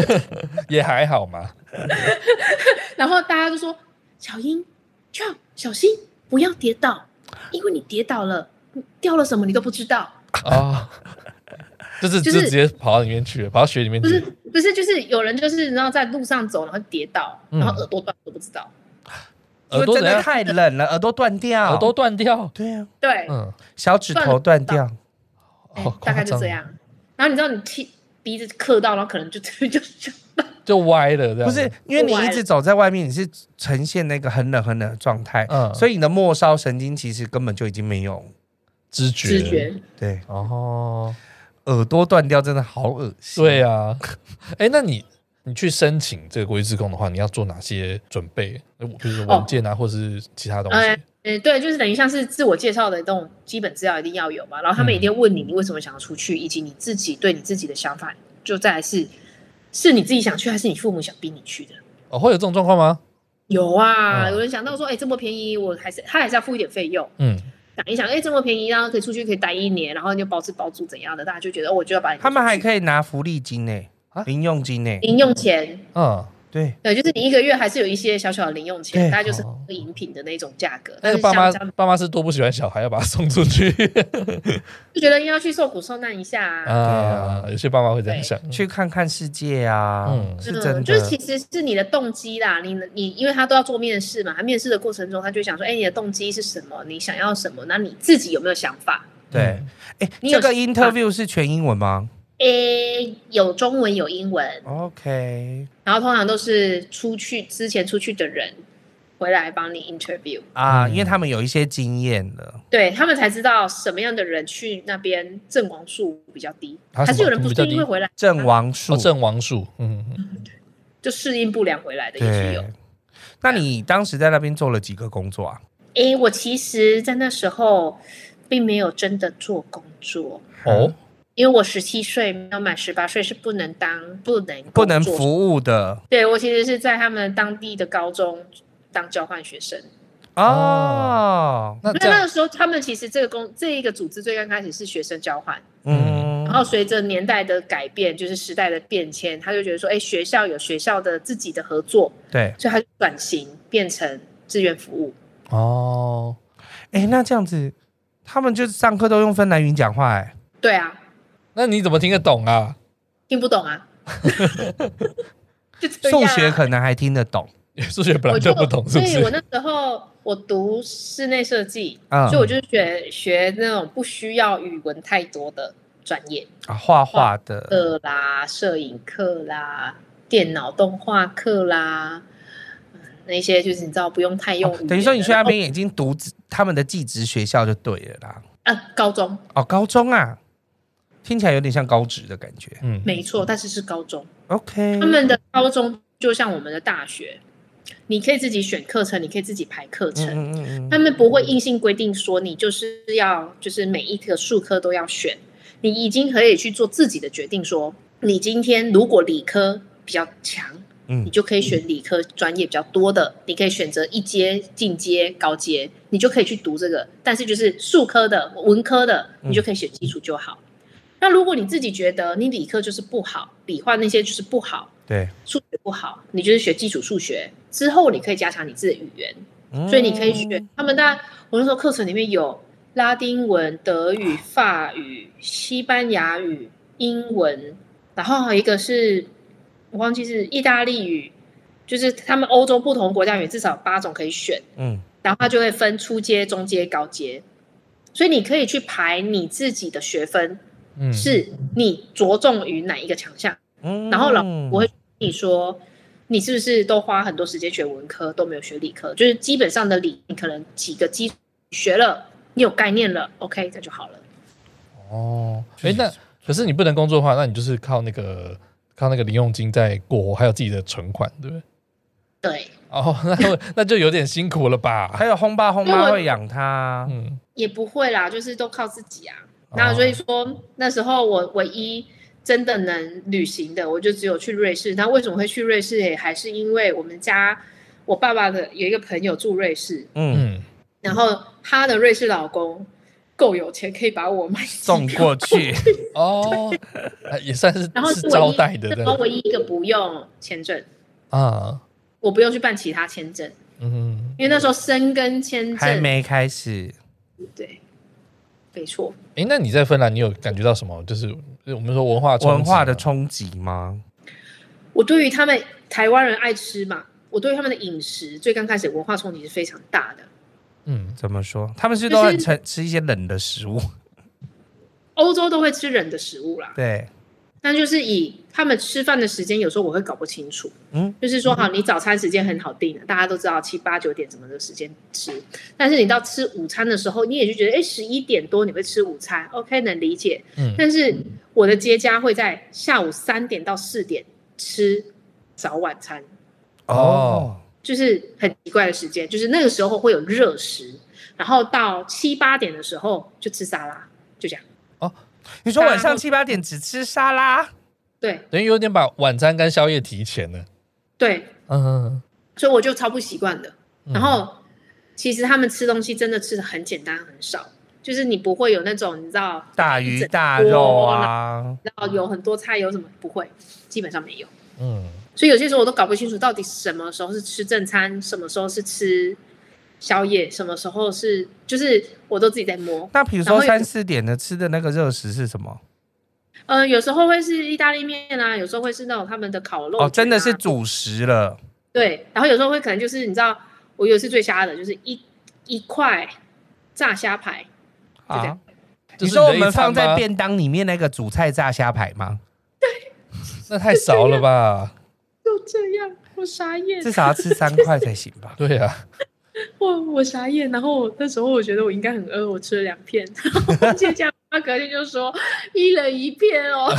S1: 也还好嘛。
S3: 然后大家就说：“小英，跳，小心，不要跌倒，因为你跌倒了，掉了什么你都不知道
S1: 啊。就是就是直接跑到里面去了，跑到雪里面去。
S3: 不是不是，就是有人就是然后在路上走，然后跌倒，然后耳朵断都不知道。
S2: 耳朵真的太冷了，耳朵断掉，
S1: 耳朵断掉。
S2: 对啊，
S3: 对，
S2: 嗯，小指头断掉，
S3: 大概就这样。然后你知道你气鼻子磕到，然后可能就 就就
S1: 就 歪了，这样。
S2: 不是因为你一直走在外面，你是呈现那个很冷很冷的状态，嗯，所以你的末梢神经其实根本就已经没有
S1: 知觉。
S3: 知觉，
S2: 对，
S1: 哦。
S2: 耳朵断掉真的好恶心。
S1: 对啊，哎，那你你去申请这个国际志工的话，你要做哪些准备？比如说文件啊，哦、或是其他东西？
S3: 呃，呃，对，就是等于像是自我介绍的这种基本资料一定要有嘛。然后他们一定问你，你为什么想要出去，嗯、以及你自己对你自己的想法。就再来是，是你自己想去，还是你父母想逼你去的？
S1: 哦，会有这种状况吗？
S3: 有啊，哦、有人想到说，哎，这么便宜，我还是他还是要付一点费用。嗯。想一想，哎，这么便宜，然后可以出去，可以待一年，然后就包吃包住怎样的？大家就觉得，哦，我就要把你。
S2: 他们还可以拿福利金呢，啊，零用金呢，
S3: 零用钱，
S1: 嗯。
S2: 对
S3: 对，就是你一个月还是有一些小小的零用钱，大概就是喝饮品的那种价格。
S1: 但是爸妈爸妈是多不喜欢小孩，要把他送出去，
S3: 就觉得要去受苦受难一下
S1: 啊。有些爸妈会这样想，
S2: 去看看世界啊。嗯，是真的。
S3: 就是其实是你的动机啦，你你因为他都要做面试嘛，他面试的过程中他就想说，哎，你的动机是什么？你想要什么？那你自己有没有想法？
S2: 对，哎，这个 interview 是全英文吗？
S3: 诶，有中文有英文
S2: ，OK。
S3: 然后通常都是出去之前出去的人回来帮你 interview
S2: 啊，因为他们有一些经验了，
S3: 对他们才知道什么样的人去那边阵亡数比较低，还是有人不适应会回来。
S2: 阵亡数，
S1: 阵亡数，嗯嗯，
S3: 就适应不良回来的也是有。
S2: 那你当时在那边做了几个工作啊？
S3: 诶，我其实，在那时候并没有真的做工作。
S1: 哦。
S3: 因为我十七岁没有满十八岁是不能当不能
S2: 不能服务的。
S3: 对，我其实是在他们当地的高中当交换学生。
S2: 哦，
S3: 那那个时候他们其实这个公这一个组织最刚开始是学生交换，嗯，然后随着年代的改变，就是时代的变迁，他就觉得说，哎，学校有学校的自己的合作，
S2: 对，
S3: 所以他就转型变成志愿服
S2: 务。哦，哎，那这样子，他们就是上课都用芬兰语讲话，哎，
S3: 对啊。
S1: 那你怎么听得懂啊？
S3: 听不懂啊。
S2: 数学可能还听得懂，
S1: 数学本来就不懂，是不是？
S3: 所以我那时候我读室内设计，嗯、所以我就学学那种不需要语文太多的专业
S2: 啊，画画的
S3: 课啦，摄影课啦，电脑动画课啦，那些就是你知道不用太用、哦。等
S2: 于说你去那边已经读他们的技职学校就对了啦。
S3: 啊，高中
S2: 哦，高中啊。听起来有点像高职的感觉，
S3: 嗯，没错，但是是高中
S2: ，OK。
S3: 他们的高中就像我们的大学，你可以自己选课程，你可以自己排课程，嗯嗯嗯，他们不会硬性规定说你就是要就是每一个数科都要选，你已经可以去做自己的决定说，说你今天如果理科比较强，嗯，你就可以选理科专业比较多的，你可以选择一阶、进阶、高阶，你就可以去读这个。但是就是数科的、文科的，你就可以选基础就好。嗯那如果你自己觉得你理科就是不好，理化那些就是不好，
S2: 对，
S3: 数学不好，你就是学基础数学之后，你可以加强你自己的语言，嗯、所以你可以学他们。当然，我那时候课程里面有拉丁文、德语、法语、西班牙语、英文，然后一个是我忘记是意大利语，就是他们欧洲不同国家语至少八种可以选，嗯，然后它就会分初阶、中阶、高阶，所以你可以去排你自己的学分。是你着重于哪一个强项？嗯，然后老我会跟你说，你是不是都花很多时间学文科，都没有学理科？就是基本上的理，你可能几个基础学了，你有概念了，OK，这就好了。
S1: 哦，哎，那可是你不能工作的话，那你就是靠那个靠那个零用金在过活，还有自己的存款，对不对？
S3: 对。
S1: 哦，那那就有点辛苦了吧？
S2: 还有轰爸轰妈会养他，
S3: 嗯，也不会啦，就是都靠自己啊。那所以说，那时候我唯一真的能旅行的，我就只有去瑞士。那为什么会去瑞士？也还是因为我们家我爸爸的有一个朋友住瑞士，嗯，然后他的瑞士老公够有钱，可以把我买
S2: 送过去。
S1: 哦，也算是然后是招待的，
S3: 然后唯一一个不用签证。啊，我不用去办其他签证，嗯，因因为那时候申根签证。
S2: 还没开始。
S3: 对，没错。
S1: 哎，那你在芬兰，你有感觉到什么？就是我们说文化
S2: 文化的冲击吗？
S3: 我对于他们台湾人爱吃嘛，我对于他们的饮食最刚开始文化冲击是非常大的。
S2: 嗯，怎么说？他们是都爱吃吃一些冷的食物。
S3: 欧洲都会吃冷的食物啦。
S2: 对。
S3: 但就是以他们吃饭的时间，有时候我会搞不清楚。嗯，就是说，好，你早餐时间很好定的，大家都知道七八九点什么的时间吃。但是你到吃午餐的时候，你也就觉得，哎，十一点多你会吃午餐，OK，能理解。嗯。但是我的接家会在下午三点到四点吃早晚餐。哦。就是很奇怪的时间，就是那个时候会有热食，然后到七八点的时候就吃沙拉，就这样。哦。
S2: 你说晚上七八点只吃沙拉，
S3: 对，
S1: 等于有点把晚餐跟宵夜提前了。
S3: 对，嗯，所以我就超不习惯的。然后，其实他们吃东西真的吃的很简单，很少，就是你不会有那种你知道
S2: 大鱼大肉啊，
S3: 然后有很多菜有什么不会，基本上没有。嗯，所以有些时候我都搞不清楚到底什么时候是吃正餐，什么时候是吃。宵夜什么时候是？就是我都自己在摸。
S2: 那比如说三四点的吃的那个热食是什么？
S3: 呃，有时候会是意大利面啊，有时候会是那种他们的烤肉，啊。
S2: 哦，真的是主食了。
S3: 对，然后有时候会可能就是你知道，我有一次最瞎的，就是一一块炸虾排。啊？
S2: 你说我们放在便当里面那个主菜炸虾排吗？
S3: 对，
S1: 那太少了吧？
S3: 就这样，我傻眼。
S2: 至少要吃三块才行吧？
S1: 对啊。
S3: 我我傻眼，然后那时候我觉得我应该很饿，我吃了两片，然后接着他隔天就说一人一片哦，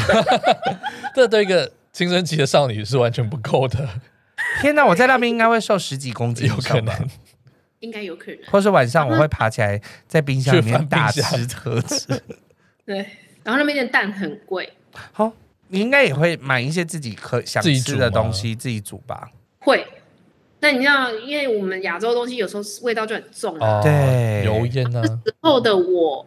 S1: 这对一个青春期的少女是完全不够的。
S2: 天哪，我在那边应该会瘦十几公斤，
S1: 有可能，
S3: 应该有可能，
S2: 或是晚上我会爬起来在冰箱里面大吃特吃。
S3: 对，然后那边的蛋很贵，
S2: 好，你应该也会买一些自己可想吃的东西自己煮吧？
S3: 会。那你知道，因为我们亚洲东西有时候味道就很重啊，
S2: 对，
S1: 油烟啊。
S3: 那时候的我，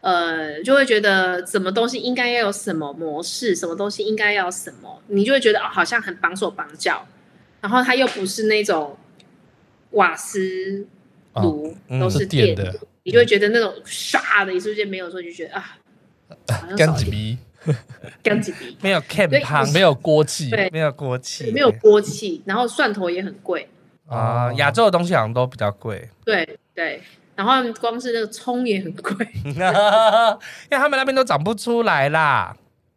S3: 呃，就会觉得什么东西应该要有什么模式，什么东西应该要什么，你就会觉得哦，好像很绑手绑脚。然后它又不是那种瓦斯炉，哦、都是电的，嗯、你就会觉得那种唰的一瞬间没有的时候，就觉得啊，
S1: 干几逼。
S3: 干几笔，
S2: 没有 camp
S1: 没有锅气，
S2: 对，没有锅气，
S3: 没有锅气，然后蒜头也很贵
S2: 啊。亚洲的东西好像都比较贵，
S3: 对对。然后光是那个葱也很贵，因
S2: 为他们那边都长不出来啦。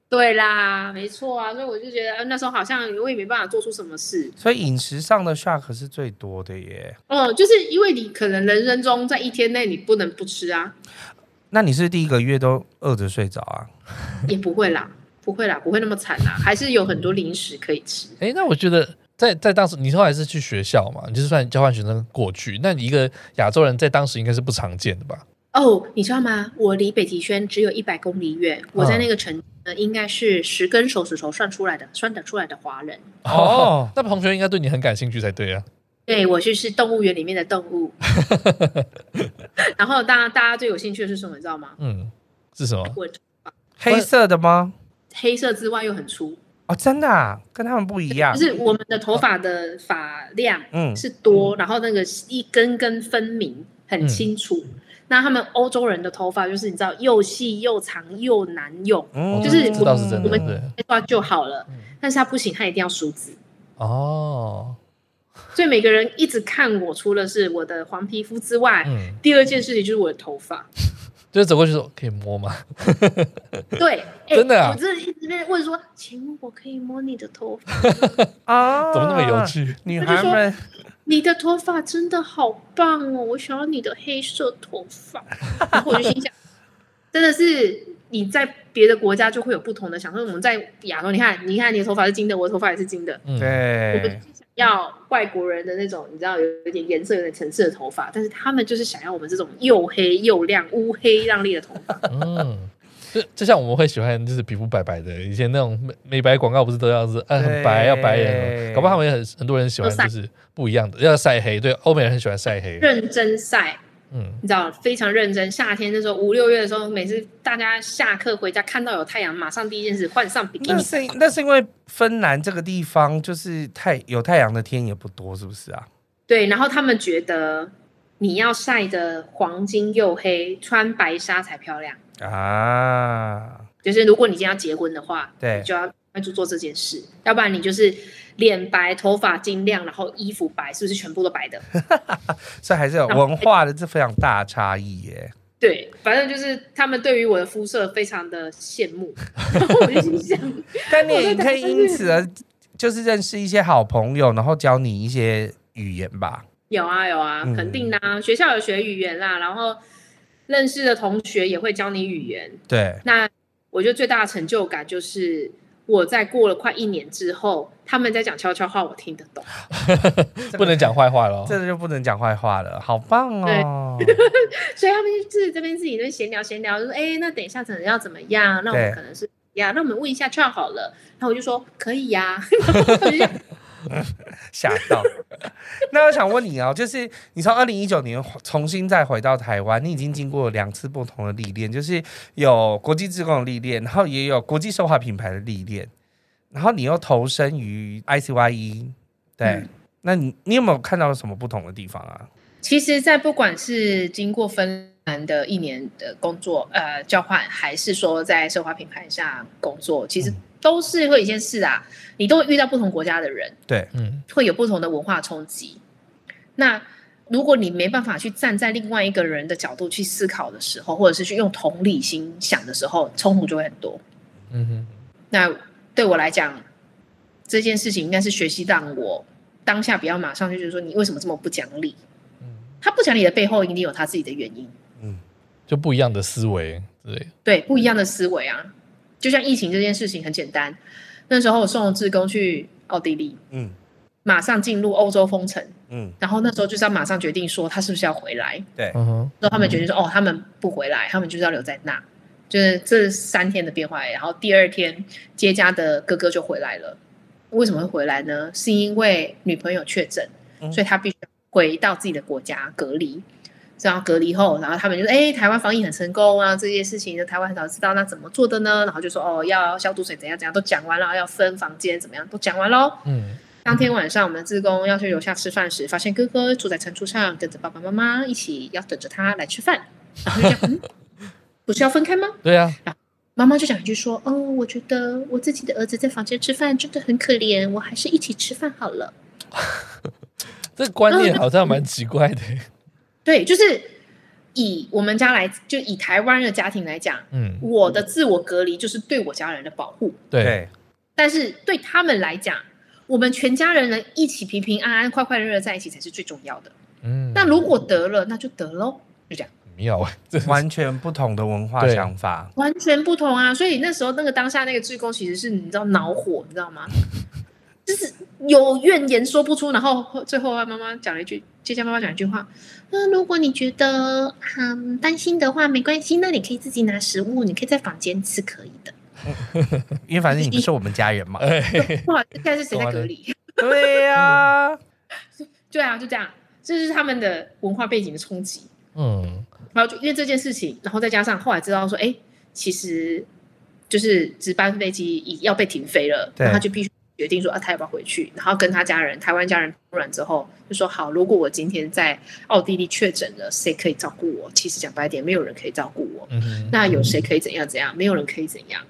S3: 对啦，没错啊。所以我就觉得，那时候好像我也没办法做出什么事。
S2: 所以饮食上的 shock 是最多的耶。
S3: 哦，就是因为你可能人生中在一天内你不能不吃啊。
S2: 那你是第一个月都饿着睡着啊？
S3: 也不会啦，不会啦，不会那么惨啦，还是有很多零食可以吃。
S1: 哎、欸，那我觉得在在当时，你后来是去学校嘛？你就是算交换学生过去，那你一个亚洲人在当时应该是不常见的吧？
S3: 哦，你知道吗？我离北极圈只有一百公里远，我在那个城呢，应该是十根手指头算出来的，算得出来的华人。
S1: 哦，那同学应该对你很感兴趣才对啊。
S3: 对，我就是动物园里面的动物。然后大家大家最有兴趣的是什么？你知道吗？嗯，
S1: 是什么？
S2: 黑色的吗？
S3: 黑色之外又很粗
S2: 哦，真的啊，跟他们不一样。
S3: 就是我们的头发的发量嗯是多，嗯、然后那个一根根分明，很清楚。嗯、那他们欧洲人的头发就是你知道又细又长又难用，嗯、就是我们我们黑发就好了，但是他不行，他一定要梳子哦。所以每个人一直看我，除了是我的黄皮肤之外，嗯、第二件事情就是我的头发。
S1: 就是走过去说可以摸吗？
S3: 对，
S1: 欸、真的啊！
S3: 我这一直在问说，请问我可以摸你的头发
S1: 啊？怎么那么有趣？
S2: 女孩们，
S3: 你的头发真的好棒哦！我想要你的黑色头发。然后我就心想，真的是你在别的国家就会有不同的想说，我们在亚洲，你看，你看你的头发是金的，我的头发也是金的，
S2: 嗯、对。
S3: 要外国人的那种，你知道有有点颜色、有点层次的头发，但是他们就是想要我们这种又黑又亮、乌黑亮丽的头发。嗯，
S1: 就就像我们会喜欢就是皮肤白白的，以前那种美美白广告不是都要是哎很白要白人，搞不好他们也很很多人喜欢就是不一样的，要晒黑。对，欧美人很喜欢晒黑，
S3: 认真晒。嗯，你知道非常认真。夏天的时候，五六月的时候，每次大家下课回家看到有太阳，马上第一件事换上比基尼。
S2: 那是那是因为芬兰这个地方就是太有太阳的天也不多，是不是啊？
S3: 对，然后他们觉得你要晒得黄金又黑，穿白纱才漂亮
S2: 啊。
S3: 就是如果你今天要结婚的话，
S2: 对，
S3: 就要快去做这件事，要不然你就是脸白、头发金亮，然后衣服白，是不是全部都白的？
S2: 所以还是有文化的这非常大差异耶。
S3: 对，反正就是他们对于我的肤色非常的羡慕，然后我就心想，
S2: 但你也可以因此而就是认识一些好朋友，然后教你一些语言吧。
S3: 有啊有啊，肯定啦啊，嗯、学校有学语言啦，然后认识的同学也会教你语言。
S2: 对，
S3: 那我觉得最大的成就感就是。我在过了快一年之后，他们在讲悄悄话，我听得懂。
S1: 不能讲坏话了，
S2: 这个就不能讲坏话了，好棒哦！
S3: 所以他们就是这边自己在闲聊闲聊，就说：“哎、欸，那等一下可能要怎么样？那我们可能是呀，那我们问一下悄好了。”然后我就说：“可以呀。”
S2: 吓到！那我想问你哦，就是你从二零一九年重新再回到台湾，你已经经过了两次不同的历练，就是有国际志工的历练，然后也有国际奢华品牌的历练，然后你又投身于 ICYE，对，嗯、那你你有没有看到什么不同的地方啊？
S3: 其实，在不管是经过芬兰的一年的工作呃交换，还是说在奢华品牌下工作，其实、嗯。都是会一件事啊，你都会遇到不同国家的人，
S2: 对，嗯，
S3: 会有不同的文化冲击。那如果你没办法去站在另外一个人的角度去思考的时候，或者是去用同理心想的时候，冲突就会很多。嗯哼。那对我来讲，这件事情应该是学习让我当下不要马上就觉得说你为什么这么不讲理。嗯。他不讲理的背后一定有他自己的原因。
S1: 嗯，就不一样的思维之类。
S3: 对，不一样的思维啊。就像疫情这件事情很简单，那时候我送了志工去奥地利，嗯，马上进入欧洲封城，嗯，然后那时候就是要马上决定说他是不是要回来，
S2: 对，
S3: 然后他们决定说哦，他们不回来，他们就是要留在那，就是这三天的变化，然后第二天接家的哥哥就回来了，为什么会回来呢？是因为女朋友确诊，所以他必须回到自己的国家隔离。然后隔离后，然后他们就说：“哎，台湾防疫很成功啊，这些事情呢，台湾很少知道，那怎么做的呢？”然后就说：“哦，要消毒水，怎样怎样，都讲完了，要分房间，怎么样，都讲完喽。”嗯。当天晚上，我们的志工要去楼下吃饭时，发现哥哥住在餐桌上，跟着爸爸妈妈一起要等着他来吃饭。然后就讲：“嗯，不是要分开吗？”
S1: 对啊。
S3: 然后妈妈就讲一句说：“哦，我觉得我自己的儿子在房间吃饭真的很可怜，我还是一起吃饭好了。”
S1: 这个观念好像蛮奇怪的。
S3: 对，就是以我们家来，就以台湾的家庭来讲，嗯，我的自我隔离就是对我家人的保护，
S1: 对。
S3: 但是对他们来讲，我们全家人能一起平平安安、快快乐乐在一起才是最重要的。嗯，那如果得了，那就得喽，就这样。
S1: 妙啊，
S2: 完全不同的文化想法，
S3: 完全不同啊！所以那时候那个当下那个志工其实是你知道恼火，你知道吗？就是有怨言说不出，然后最后他妈妈讲了一句，接下妈妈讲一句话，那如果你觉得很担心的话，没关系，那你可以自己拿食物，你可以在房间吃，可以的。
S2: 因为反正你不是我们家人嘛。
S3: 不好意思，现在是谁在隔离？
S2: 对呀、啊，
S3: 对啊，就这样，这就是他们的文化背景的冲击。嗯，然后就因为这件事情，然后再加上后来知道说，哎，其实就是值班飞机已要被停飞了，然后他就必须。决定说啊，他要不要回去？然后跟他家人，台湾家人突然之后就说好，如果我今天在奥地利确诊了，谁可以照顾我？其实讲白点，没有人可以照顾我。嗯。那有谁可以怎样怎样？没有人可以怎样。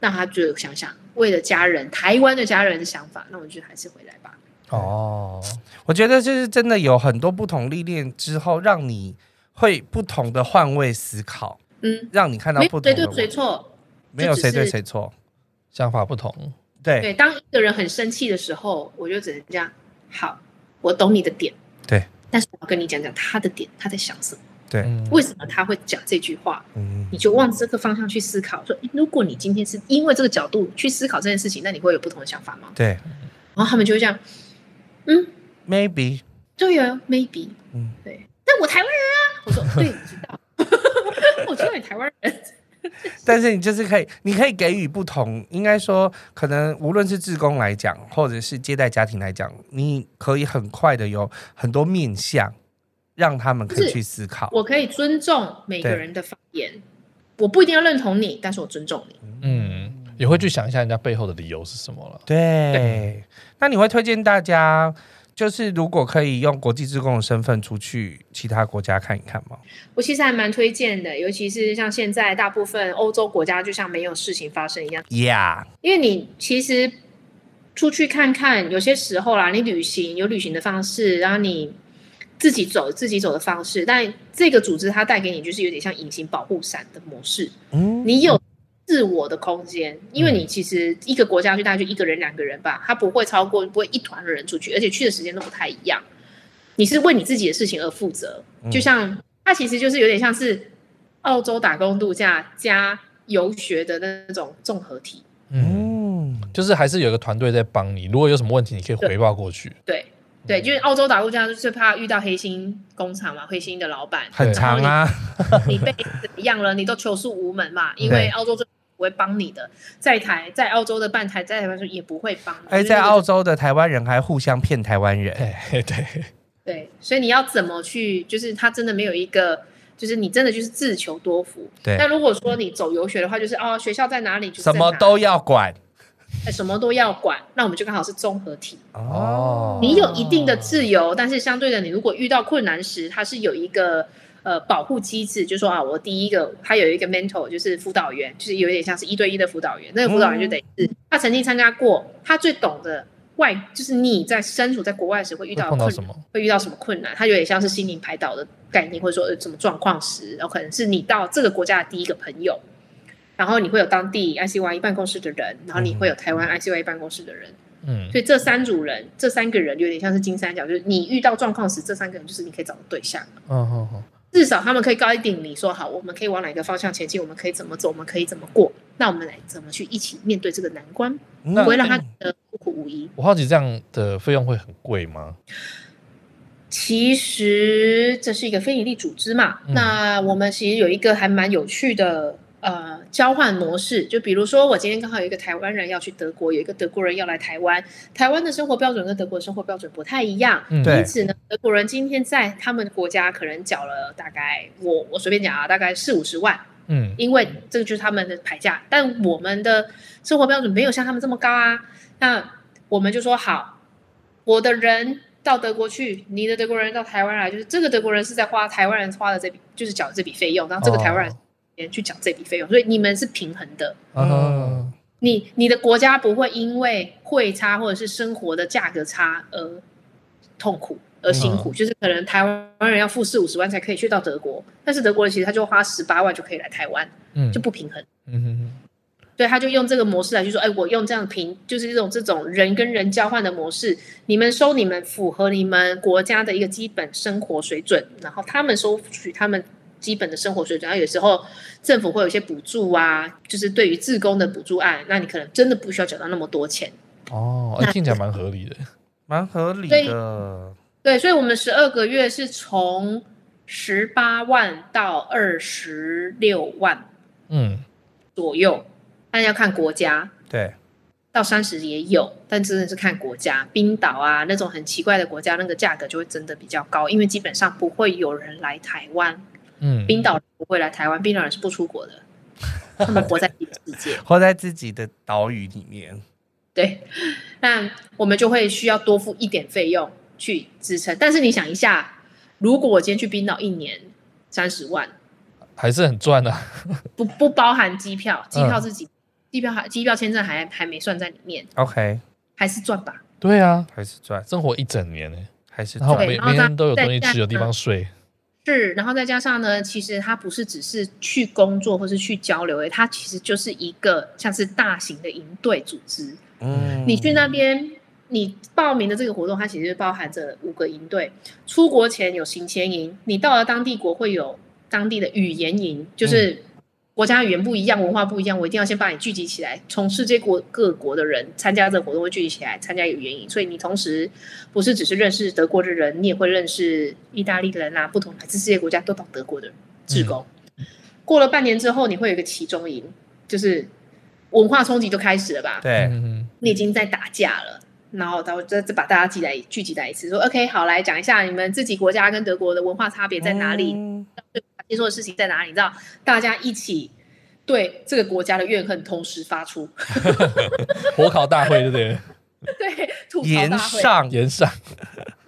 S3: 那他就想想，为了家人，台湾的家人的想法，那我就还是回来吧。
S2: 哦，我觉得就是真的有很多不同历练之后，让你会不同的换位思考。嗯，让你看到不同的
S3: 谁对谁错，
S2: 没有谁对谁错，
S1: 想法不同。
S2: 对
S3: 对，当一个人很生气的时候，我就只能这样。好，我懂你的点。
S2: 对，
S3: 但是我要跟你讲讲他的点，他在想什么？
S2: 对，
S3: 为什么他会讲这句话？嗯，你就往这个方向去思考。说，如果你今天是因为这个角度去思考这件事情，那你会有不同的想法吗？
S2: 对。
S3: 然后他们就会这样，嗯
S2: ，maybe。
S3: 对啊，maybe。嗯，对。但我台湾人啊，我说，对，我知道。我知道你台湾人。
S2: 但是你就是可以，你可以给予不同，应该说，可能无论是志工来讲，或者是接待家庭来讲，你可以很快的有很多面向，让他们可以去思考。
S3: 我可以尊重每个人的发言，我不一定要认同你，但是我尊重你。
S1: 嗯，也会去想一下人家背后的理由是什么了。
S2: 对，对，那你会推荐大家就是如果可以用国际职工的身份出去其他国家看一看吗？
S3: 我其实还蛮推荐的，尤其是像现在大部分欧洲国家就像没有事情发生一样。
S2: Yeah，
S3: 因为你其实出去看看，有些时候啦，你旅行有旅行的方式，然后你自己走自己走的方式，但这个组织它带给你就是有点像隐形保护伞的模式。嗯，你有。自我的空间，因为你其实一个国家去大概就一个人两个人吧，他不会超过不会一团的人出去，而且去的时间都不太一样。你是为你自己的事情而负责，就像他其实就是有点像是澳洲打工度假加游学的那种综合体。
S1: 嗯，就是还是有一个团队在帮你，如果有什么问题，你可以回报过去。
S3: 对对，就是澳洲打工度假就是怕遇到黑心工厂嘛，黑心的老板
S2: 很长啊，
S3: 你被怎么样了，你都求诉无门嘛，因为澳洲最。不会帮你的，在台在澳洲的办台在台湾说也不会帮。
S2: 哎，在澳洲的台湾人还互相骗台湾人，
S1: 对对
S3: 对，所以你要怎么去？就是他真的没有一个，就是你真的就是自求多福。
S2: 对。
S3: 那如果说你走游学的话，就是哦，学校在哪里，
S2: 什么都要管，
S3: 什么都要管，那我们就刚好是综合体哦。你有一定的自由，但是相对的，你如果遇到困难时，它是有一个。呃，保护机制就是说啊，我第一个他有一个 mentor，就是辅导员，就是有点像是一对一的辅导员。那个辅导员就等于是他曾经参加过，他最懂的外，就是你在身处在国外时会遇到困难，会什么，会遇到什么困难。他有点像是心灵排导的概念，或者说什么状况时，然后可能是你到这个国家的第一个朋友，然后你会有当地 ICYE 办公室的人，然后你会有台湾 ICYE 办公室的人。嗯，所以这三组人，这三个人有点像是金三角，就是你遇到状况时，这三个人就是你可以找的对象。嗯嗯嗯。至少他们可以告一定你说好，我们可以往哪个方向前进？我们可以怎么走？我们可以怎么过？那我们来怎么去一起面对这个难关？不会让他觉得孤苦无依。
S1: 我好奇这样的费用会很贵吗？
S3: 其实这是一个非营利组织嘛，嗯、那我们其实有一个还蛮有趣的。呃，交换模式，就比如说，我今天刚好有一个台湾人要去德国，有一个德国人要来台湾。台湾的生活标准跟德国的生活标准不太一样，嗯、因此呢，德国人今天在他们国家可能缴了大概，我我随便讲啊，大概四五十万，嗯，因为这个就是他们的牌价。但我们的生活标准没有像他们这么高啊，那我们就说好，我的人到德国去，你的德国人到台湾来，就是这个德国人是在花台湾人花的这笔，就是缴这笔费用，然后这个台湾人。哦去缴这笔费用，所以你们是平衡的。嗯，你你的国家不会因为汇差或者是生活的价格差而痛苦而辛苦，嗯、就是可能台湾人要付四五十万才可以去到德国，但是德国人其实他就花十八万就可以来台湾，嗯，就不平衡。嗯哼哼，对，他就用这个模式来去说，哎，我用这样平，就是这种这种人跟人交换的模式，你们收你们符合你们国家的一个基本生活水准，然后他们收取他们。基本的生活水准，然后有时候政府会有一些补助啊，就是对于自工的补助案，那你可能真的不需要缴到那么多钱
S1: 哦。听起来蛮合理的，
S2: 蛮合理的。
S3: 对，所以我们十二个月是从十八万到二十六万，嗯，左右，但要看国家。
S2: 对，
S3: 到三十也有，但真的是看国家。冰岛啊那种很奇怪的国家，那个价格就会真的比较高，因为基本上不会有人来台湾。嗯，冰岛人不会来台湾，冰岛人是不出国的，他们活在自己的世界，
S2: 活在自己的岛屿里面。
S3: 对，那我们就会需要多付一点费用去支撑。但是你想一下，如果我今天去冰岛一年三十万，
S1: 还是很赚的，
S3: 不不包含机票，机票自己，机票还机票签证还还没算在里面。
S2: OK，
S3: 还是赚吧？
S1: 对啊，
S2: 还是赚，
S1: 生活一整年呢，
S2: 还是
S1: 赚，每每天都有东西吃，有地方睡。
S3: 是，然后再加上呢，其实它不是只是去工作或是去交流，诶，它其实就是一个像是大型的营队组织。嗯，你去那边，你报名的这个活动，它其实包含着五个营队。出国前有行前营，你到了当地国会有当地的语言营，就是。嗯国家语言不一样，文化不一样，我一定要先把你聚集起来。从世界国各国的人参加这个活动会聚集起来参加语言营，所以你同时不是只是认识德国的人，你也会认识意大利的人啊，不同来自世界国家都懂德国的志工。嗯、过了半年之后，你会有一个集中营，就是文化冲击就开始了吧？
S2: 对，
S3: 你已经在打架了，然后他会再再把大家聚来聚集在一起，说 OK，好，来讲一下你们自己国家跟德国的文化差别在哪里。嗯接受的事情在哪里？你知道，大家一起对这个国家的怨恨同时发出，
S1: 火烤大会，对不对？
S3: 对，吐槽
S2: 炎
S3: 大会。
S2: 上
S1: 炎上，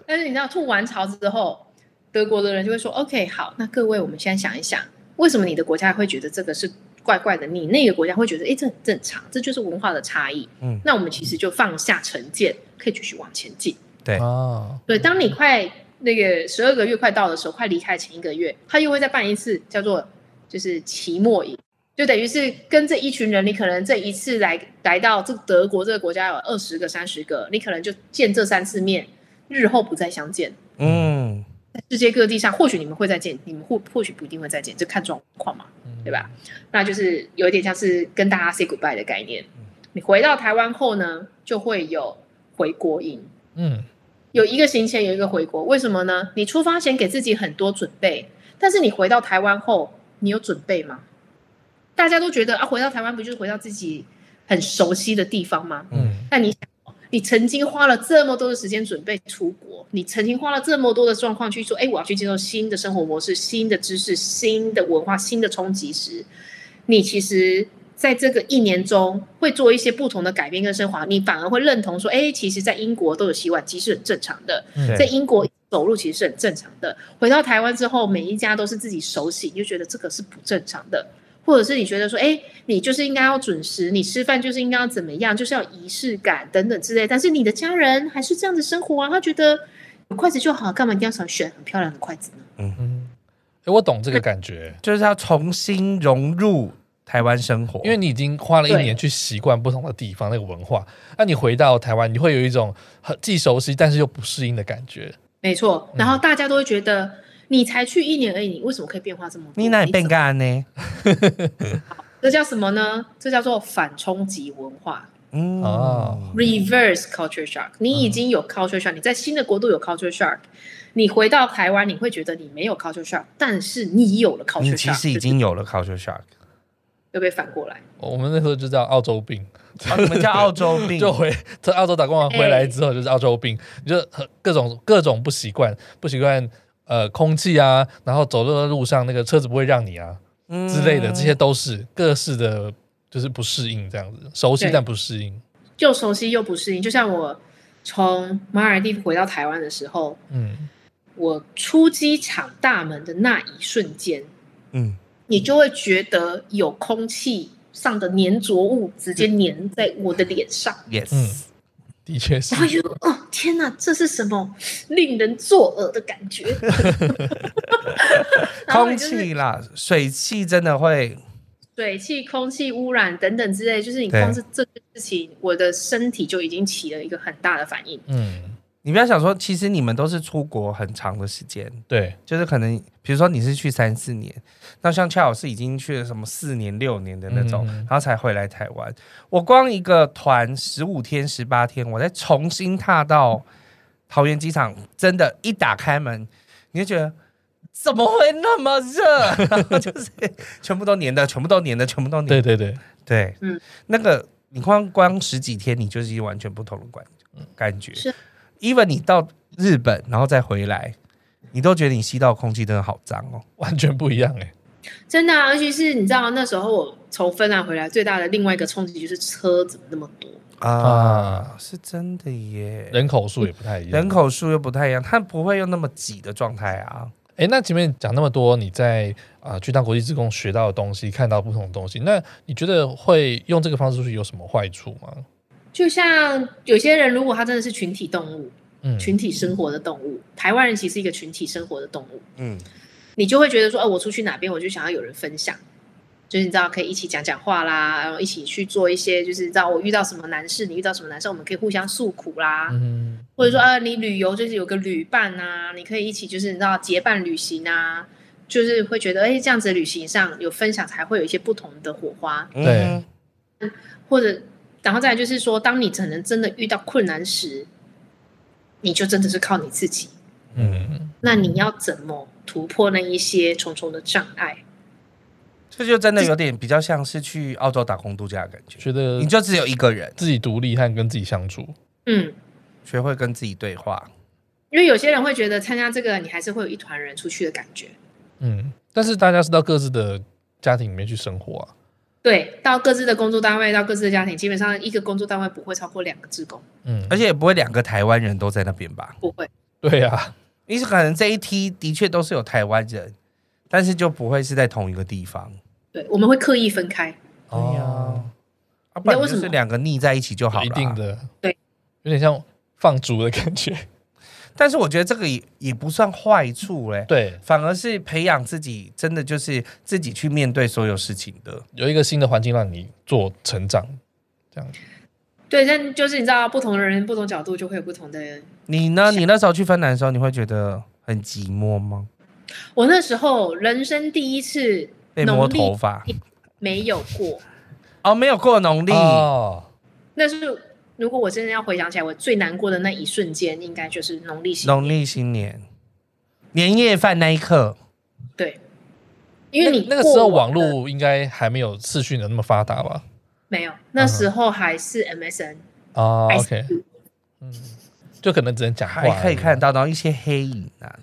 S3: 但是你知道吐完槽之后，德国的人就会说：“OK，好，那各位，我们现在想一想，为什么你的国家会觉得这个是怪怪的？你那个国家会觉得，哎，这很正常，这就是文化的差异。
S2: 嗯，
S3: 那我们其实就放下成见，可以继续往前进。
S2: 对，
S1: 哦，
S3: 对，当你快那个十二个月快到的时候，快离开前一个月，他又会再办一次，叫做就是期末营。”就等于是跟这一群人，你可能这一次来来到这德国这个国家有二十个、三十个，你可能就见这三次面，日后不再相见。
S2: 嗯，
S3: 在世界各地上，或许你们会再见，你们或或许不一定会再见，就看状况嘛，对吧？那就是有一点像是跟大家 say goodbye 的概念。你回到台湾后呢，就会有回国营，
S1: 嗯，
S3: 有一个行前，有一个回国。为什么呢？你出发前给自己很多准备，但是你回到台湾后，你有准备吗？大家都觉得啊，回到台湾不就是回到自己很熟悉的地方吗？
S1: 嗯，
S3: 但你想，你曾经花了这么多的时间准备出国，你曾经花了这么多的状况去说，哎，我要去接受新的生活模式、新的知识、新的文化、新的冲击时，你其实在这个一年中会做一些不同的改变跟升华，你反而会认同说，哎，其实，在英国都有洗碗机是很正常的，
S2: 嗯
S3: 在英国走路其实是很正常的。回到台湾之后，每一家都是自己手洗，你就觉得这个是不正常的。或者是你觉得说，哎，你就是应该要准时，你吃饭就是应该要怎么样，就是要仪式感等等之类。但是你的家人还是这样子生活啊，他觉得有筷子就好，干嘛一定要想选很漂亮的筷子呢？
S1: 嗯哼，哎，我懂这个感觉，
S2: 就是要重新融入台湾生活，
S1: 因为你已经花了一年去习惯不同的地方那个文化，那你回到台湾，你会有一种很既熟悉但是又不适应的感觉。
S3: 没错，然后大家都会觉得。你才去一年而已，你为什么可以变化这么多？
S2: 你哪里变干呢？
S3: 这叫什么呢？这叫做反冲击文化。
S2: 嗯
S1: 哦
S3: ，reverse culture shock。你已经有 culture shock，、嗯、你在新的国度有 culture shock，你回到台湾，你会觉得你没有 culture shock，但是你有了 culture shock，
S2: 你其实已经有了 culture shock，
S3: 又被反过来。
S1: 我们那时候就叫澳洲病，
S2: 哦、你们叫澳洲病，
S1: 就回在澳洲打工完回来之后就是澳洲病，欸、你就各种各种不习惯，不习惯。呃，空气啊，然后走路的路上那个车子不会让你啊、嗯、之类的，这些都是各式的，就是不适应这样子，熟悉但不适应，
S3: 又熟悉又不适应。就像我从马尔地夫回到台湾的时候，嗯，我出机场大门的那一瞬间，嗯，你就会觉得有空气上的粘着物直接粘在我的脸上
S2: ，yes。嗯
S1: 的确是。
S3: 然后就哦，天哪，这是什么令人作呕的感觉？
S2: 空气啦，水汽真的会，
S3: 水汽、空气污染等等之类，就是你光是这件事情，我的身体就已经起了一个很大的反应。
S2: 嗯。你不要想说，其实你们都是出国很长的时间，
S1: 对，
S2: 就是可能，比如说你是去三四年，那像恰好是已经去了什么四年、六年的那种，嗯、然后才回来台湾。我光一个团十五天、十八天，我再重新踏到桃园机场，真的，一打开门，你就觉得怎么会那么热？然后就是全部都黏的，全部都黏的，全部都黏。
S1: 对对对
S2: 对，嗯，那个你光光十几天，你就是一完全不同的感感觉。是。even 你到日本然后再回来，你都觉得你吸到空气真的好脏哦，
S1: 完全不一样哎，
S3: 真的啊！尤其是你知道那时候我从芬兰回来，最大的另外一个冲击就是车怎么那么多
S2: 啊？是真的耶，
S1: 人口数也不太一样，
S2: 人口数又不太一样，它不会用那么挤的状态啊。
S1: 哎，那前面讲那么多，你在啊、呃、去当国际职工学到的东西，看到不同的东西，那你觉得会用这个方式出去有什么坏处吗？
S3: 就像有些人，如果他真的是群体动物，嗯，群体生活的动物，台湾人其实是一个群体生活的动物，嗯，你就会觉得说，哦，我出去哪边，我就想要有人分享，就是你知道可以一起讲讲话啦，然后一起去做一些，就是你知道我遇到什么难事，你遇到什么难事，我们可以互相诉苦啦，嗯，或者说啊，你旅游就是有个旅伴啊，你可以一起就是你知道结伴旅行啊，就是会觉得哎，这样子的旅行上有分享，才会有一些不同的火花，
S1: 对，
S3: 或者。然后再来就是说，当你可能真的遇到困难时，你就真的是靠你自己。嗯，那你要怎么突破那一些重重的障碍？
S2: 这就真的有点比较像是去澳洲打工度假的感觉，觉得你就只有一个人，
S1: 自己独立和跟自己相处。
S3: 嗯，
S2: 学会跟自己对话。
S3: 因为有些人会觉得参加这个，你还是会有一团人出去的感觉。
S1: 嗯，但是大家是到各自的家庭里面去生活啊。
S3: 对，到各自的工作单位，到各自的家庭，基本上一个工作单位不会超过两个职工，
S1: 嗯，
S2: 而且也不会两个台湾人都在那边吧？
S3: 不会。
S1: 对啊，
S2: 因为可能这一梯的确都是有台湾人，但是就不会是在同一个地方。
S3: 对，我们会刻意分开。
S1: 哦，
S2: 啊，不然就是两个腻在一起就好了。
S1: 一定的，
S3: 对，
S1: 有点像放逐的感觉。
S2: 但是我觉得这个也也不算坏处嘞，
S1: 对，
S2: 反而是培养自己，真的就是自己去面对所有事情的，
S1: 有一个新的环境让你做成长，这样子。
S3: 对，但就是你知道，不同的人、不同角度，就会有不同的。
S2: 你呢？你那时候去芬兰的时候，你会觉得很寂寞吗？
S3: 我那时候人生第一次
S2: 被摸头发，
S3: 没有过。
S2: 哦，没有过农历。
S1: 哦，
S3: 那是。如果我真的要回想起来，我最难过的那一瞬间，应该就是农历新
S2: 农历新年年夜饭那一刻。
S3: 对，因为你
S1: 那，那个时候网络应该还没有视讯的那么发达吧？
S3: 没有，那时候还是 MSN
S1: 哦、uh -huh.，OK，嗯，就可能只能讲话，
S2: 还可以看到到一些黑影啊。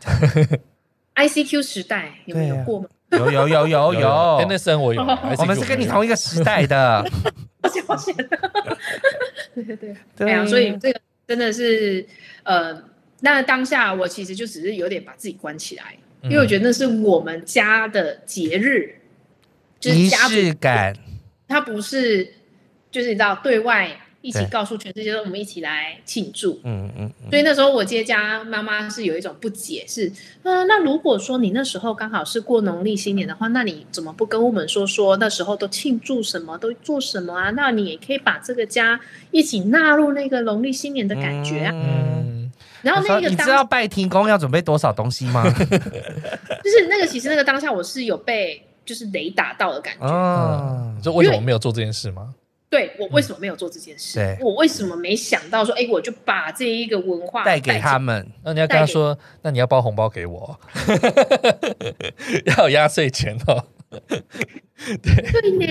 S3: ICQ 时代有没有过吗？
S2: 啊、有有有 有有
S1: ，MSN 我有，
S2: 我们是跟你同一个时代的。
S3: 抱歉抱歉。对对 对，对。啊，所以这个真的是呃，那当下我其实就只是有点把自己关起来，嗯、因为我觉得那是我们家的节日，就是
S2: 仪式感，
S3: 它不是就是你知道对外。一起告诉全世界说，我们一起来庆祝。嗯嗯，所以那时候我接家妈妈是有一种不解，是嗯、呃，那如果说你那时候刚好是过农历新年的话，那你怎么不跟我们说说那时候都庆祝什么，都做什么啊？那你也可以把这个家一起纳入那个农历新年的感觉啊。嗯，然后那个
S2: 你知道拜天公要准备多少东西吗？
S3: 就是那个其实那个当下我是有被就是雷打到的感觉。
S1: 嗯，就为什么没有做这件事吗？
S3: 对，我为什么没有做这件事？嗯、我为什么没想到说，哎，我就把这一个文化
S2: 带给他们？
S1: 那你要跟他说，那你要包红包给我，要有压岁钱哦。
S3: 对，对呢，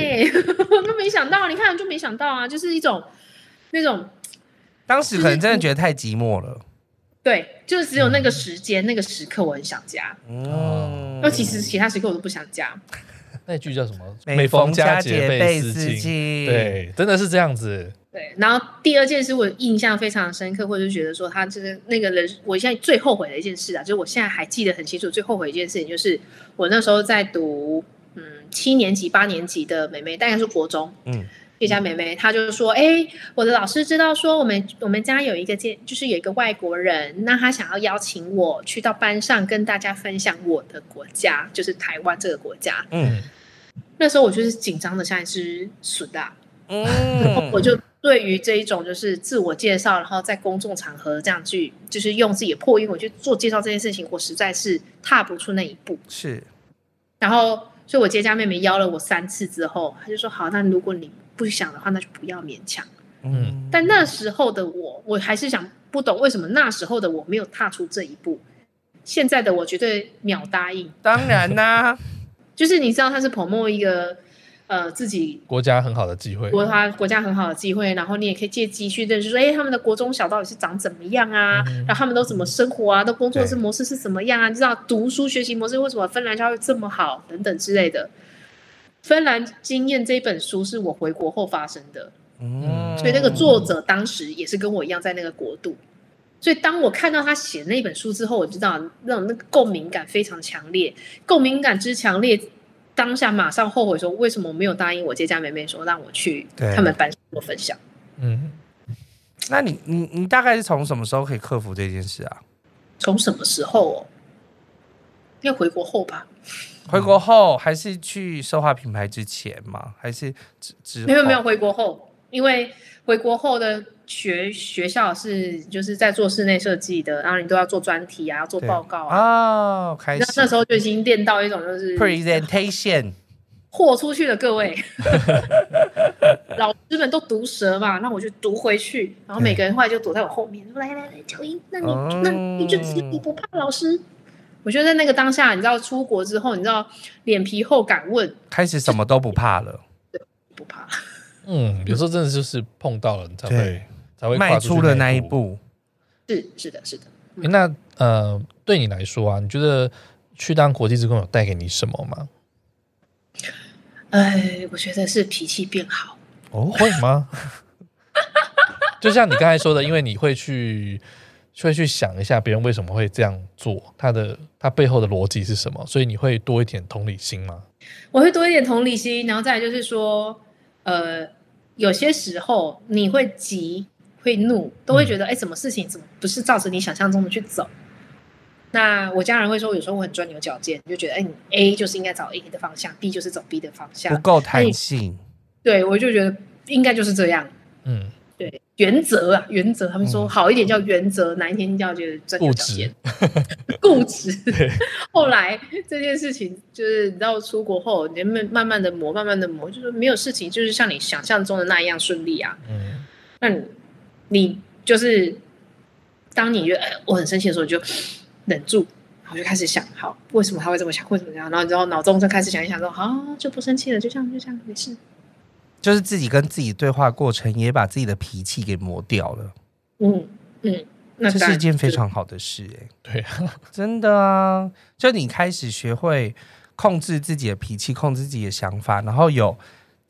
S3: 我都没想到，你看就没想到啊，就是一种那种，
S2: 当时可能真的觉得太寂寞了。就是、
S3: 对，就是只有那个时间、嗯、那个时刻，我很想家。嗯，那其实其他时刻我都不想家。
S1: 那句叫什么？
S2: 每逢佳节倍思亲。
S1: 对，真的是这样子。
S3: 对，然后第二件事我印象非常深刻，或者是觉得说他就是那个人，我现在最后悔的一件事啊，就是我现在还记得很清楚，最后悔一件事情就是我那时候在读嗯七年级、八年级的妹妹，大概是国中，嗯，一家妹妹，她就是说，哎，我的老师知道说我们我们家有一个见，就是有一个外国人，那他想要邀请我去到班上跟大家分享我的国家，就是台湾这个国家，嗯。那时候我就是紧张的像一只笋啊，嗯，我就对于这一种就是自我介绍，然后在公众场合这样去，就是用自己的破音我去做介绍这件事情，我实在是踏不出那一步。
S2: 是，
S3: 然后所以我接家妹妹邀了我三次之后，她就说好，那如果你不想的话，那就不要勉强。嗯，但那时候的我，我还是想不懂为什么那时候的我没有踏出这一步，现在的我绝对秒答应。
S2: 当然啦、啊。
S3: 就是你知道他是 promote 一个呃自己
S1: 国家很好的机会，
S3: 国他国家很好的机会，然后你也可以借机去认识说，哎，他们的国中小到底是长怎么样啊？嗯、然后他们都怎么生活啊？都工作是模式是怎么样啊？你知道读书学习模式为什么芬兰教育这么好等等之类的。芬兰经验这本书是我回国后发生的，嗯，所以那个作者当时也是跟我一样在那个国度。所以当我看到他写那本书之后，我知道那种那个共鸣感非常强烈，共鸣感之强烈，当下马上后悔说，为什么我没有答应我接家妹妹说让我去他们班做分享？
S2: 嗯，那你你你大概是从什么时候可以克服这件事啊？
S3: 从什么时候哦？要回国后吧？
S2: 回国后还是去奢华品牌之前吗？还是之之后？
S3: 没有没有回国后，因为回国后的。学学校是就是在做室内设计的，然后你都要做专题啊，要做报告啊。
S2: 哦，开始
S3: 那那时候就已经练到一种就是
S2: presentation，
S3: 豁出去了各位，老师们都毒舌嘛，那我就毒回去，然后每个人后来就躲在我后面，说来来来，乔英，那你、嗯、那你就你不怕老师？我觉得在那个当下，你知道出国之后，你知道脸皮厚敢问，
S2: 开始什么都不怕了，
S3: 对，不怕。
S1: 嗯，有时候真的就是碰到了你才会。才会
S2: 迈出的那一步，
S3: 是是的，是的。
S1: 嗯、那呃，对你来说啊，你觉得去当国际职工有带给你什么吗？
S3: 哎，我觉得是脾气变好。
S1: 哦，会吗？就像你刚才说的，因为你会去会去想一下别人为什么会这样做，他的他背后的逻辑是什么，所以你会多一点同理心吗？
S3: 我会多一点同理心，然后再来就是说，呃，有些时候你会急会怒，都会觉得，哎、嗯，什么事情怎么不是照着你想象中的去走？那我家人会说，有时候我很钻牛角尖，就觉得，哎，你 A 就是应该找 A 的方向，B 就是走 B 的方向，
S2: 不够弹性。
S3: 对，我就觉得应该就是这样。嗯。对原则啊，原则，他们说好一点叫原则，难、嗯、一点叫就是钻牛角尖，固执。后来这件事情就是你知道出国后，你慢慢慢的磨，慢慢的磨，就是没有事情就是像你想象中的那样顺利啊。嗯，那你你就是当你觉得、哎、我很生气的时候，你就忍住，然后就开始想，好，为什么他会这么想？为什么这样？然后你知道脑中就开始想一想说，好，就不生气了，就这样，就这样，没事。
S2: 就是自己跟自己对话过程，也把自己的脾气给磨掉了。
S3: 嗯嗯，那
S2: 这是一件非常好的事哎、欸。对啊，真的啊，就你开始学会控制自己的脾气，控制自己的想法，然后有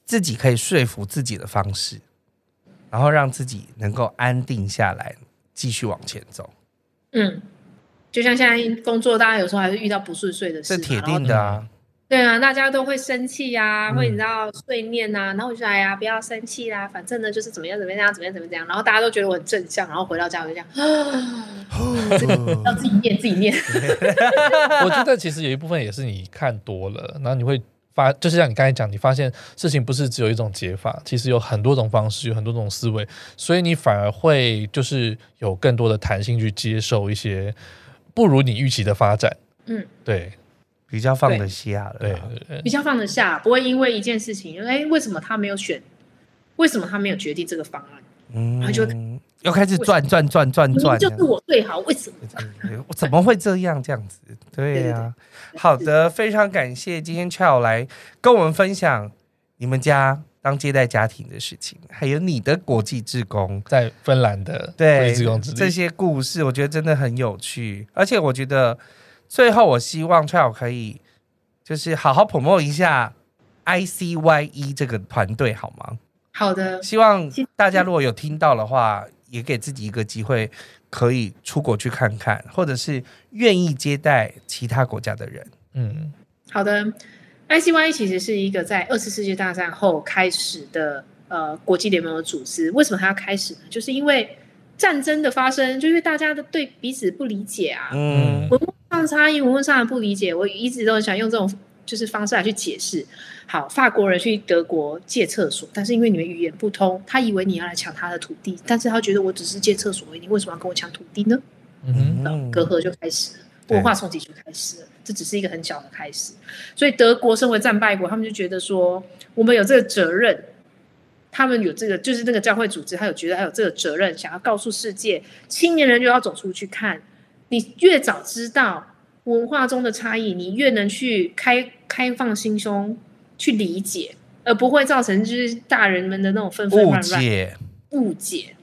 S2: 自己可以说服自己的方式，然后让自己能够安定下来，继续往前走。
S3: 嗯，就像现在工作，大家有时候还是遇到不顺遂的事，
S2: 是铁定的啊。
S3: 对啊，大家都会生气呀、啊，会你知道碎念呐、啊，然后我就说哎呀，不要生气啦，反正呢就是怎么样怎么样怎么样怎么样，然后大家都觉得我很正向，然后回到家我就这样，要自己念自己念。
S1: 我觉得其实有一部分也是你看多了，然后你会发，就是像你刚才讲，你发现事情不是只有一种解法，其实有很多种方式，有很多种思维，所以你反而会就是有更多的弹性去接受一些不如你预期的发展。嗯，对。
S2: 比较放得下了，对，
S3: 比较放得下，不会因为一件事情，哎，为什么他没有选？为什么他没有决定这个方案？嗯，他就
S2: 又开始转转转转转，
S3: 就是我最好，为什么？
S2: 我怎么会这样这样子？对呀、啊，好的，非常感谢今天 Child 来跟我们分享你们家当接待家庭的事情，还有你的国际志工
S1: 在芬兰的
S2: 对这些故事，我觉得真的很有趣，而且我觉得。最后，我希望 Child 可以就是好好 promote 一下 ICYE 这个团队，好吗？
S3: 好的，
S2: 希望大家如果有听到的话，也给自己一个机会，可以出国去看看，或者是愿意接待其他国家的人。嗯，
S3: 好的，ICYE 其实是一个在二次世界大战后开始的呃国际联盟的组织。为什么它要开始呢？就是因为战争的发生，就是大家的对彼此不理解啊。嗯。上差异，文化上的不理解，我一直都很想用这种就是方式来去解释。好，法国人去德国借厕所，但是因为你们语言不通，他以为你要来抢他的土地，但是他觉得我只是借厕所而已，你为什么要跟我抢土地呢？嗯，隔阂就开始了，文化冲击就开始了。这只是一个很小的开始，所以德国身为战败国，他们就觉得说，我们有这个责任，他们有这个就是那个教会组织，他有觉得他有这个责任，想要告诉世界，青年人就要走出去看。你越早知道文化中的差异，你越能去开开放心胸去理解，而不会造成就是大人们的那种纷纷乱乱误解。误解。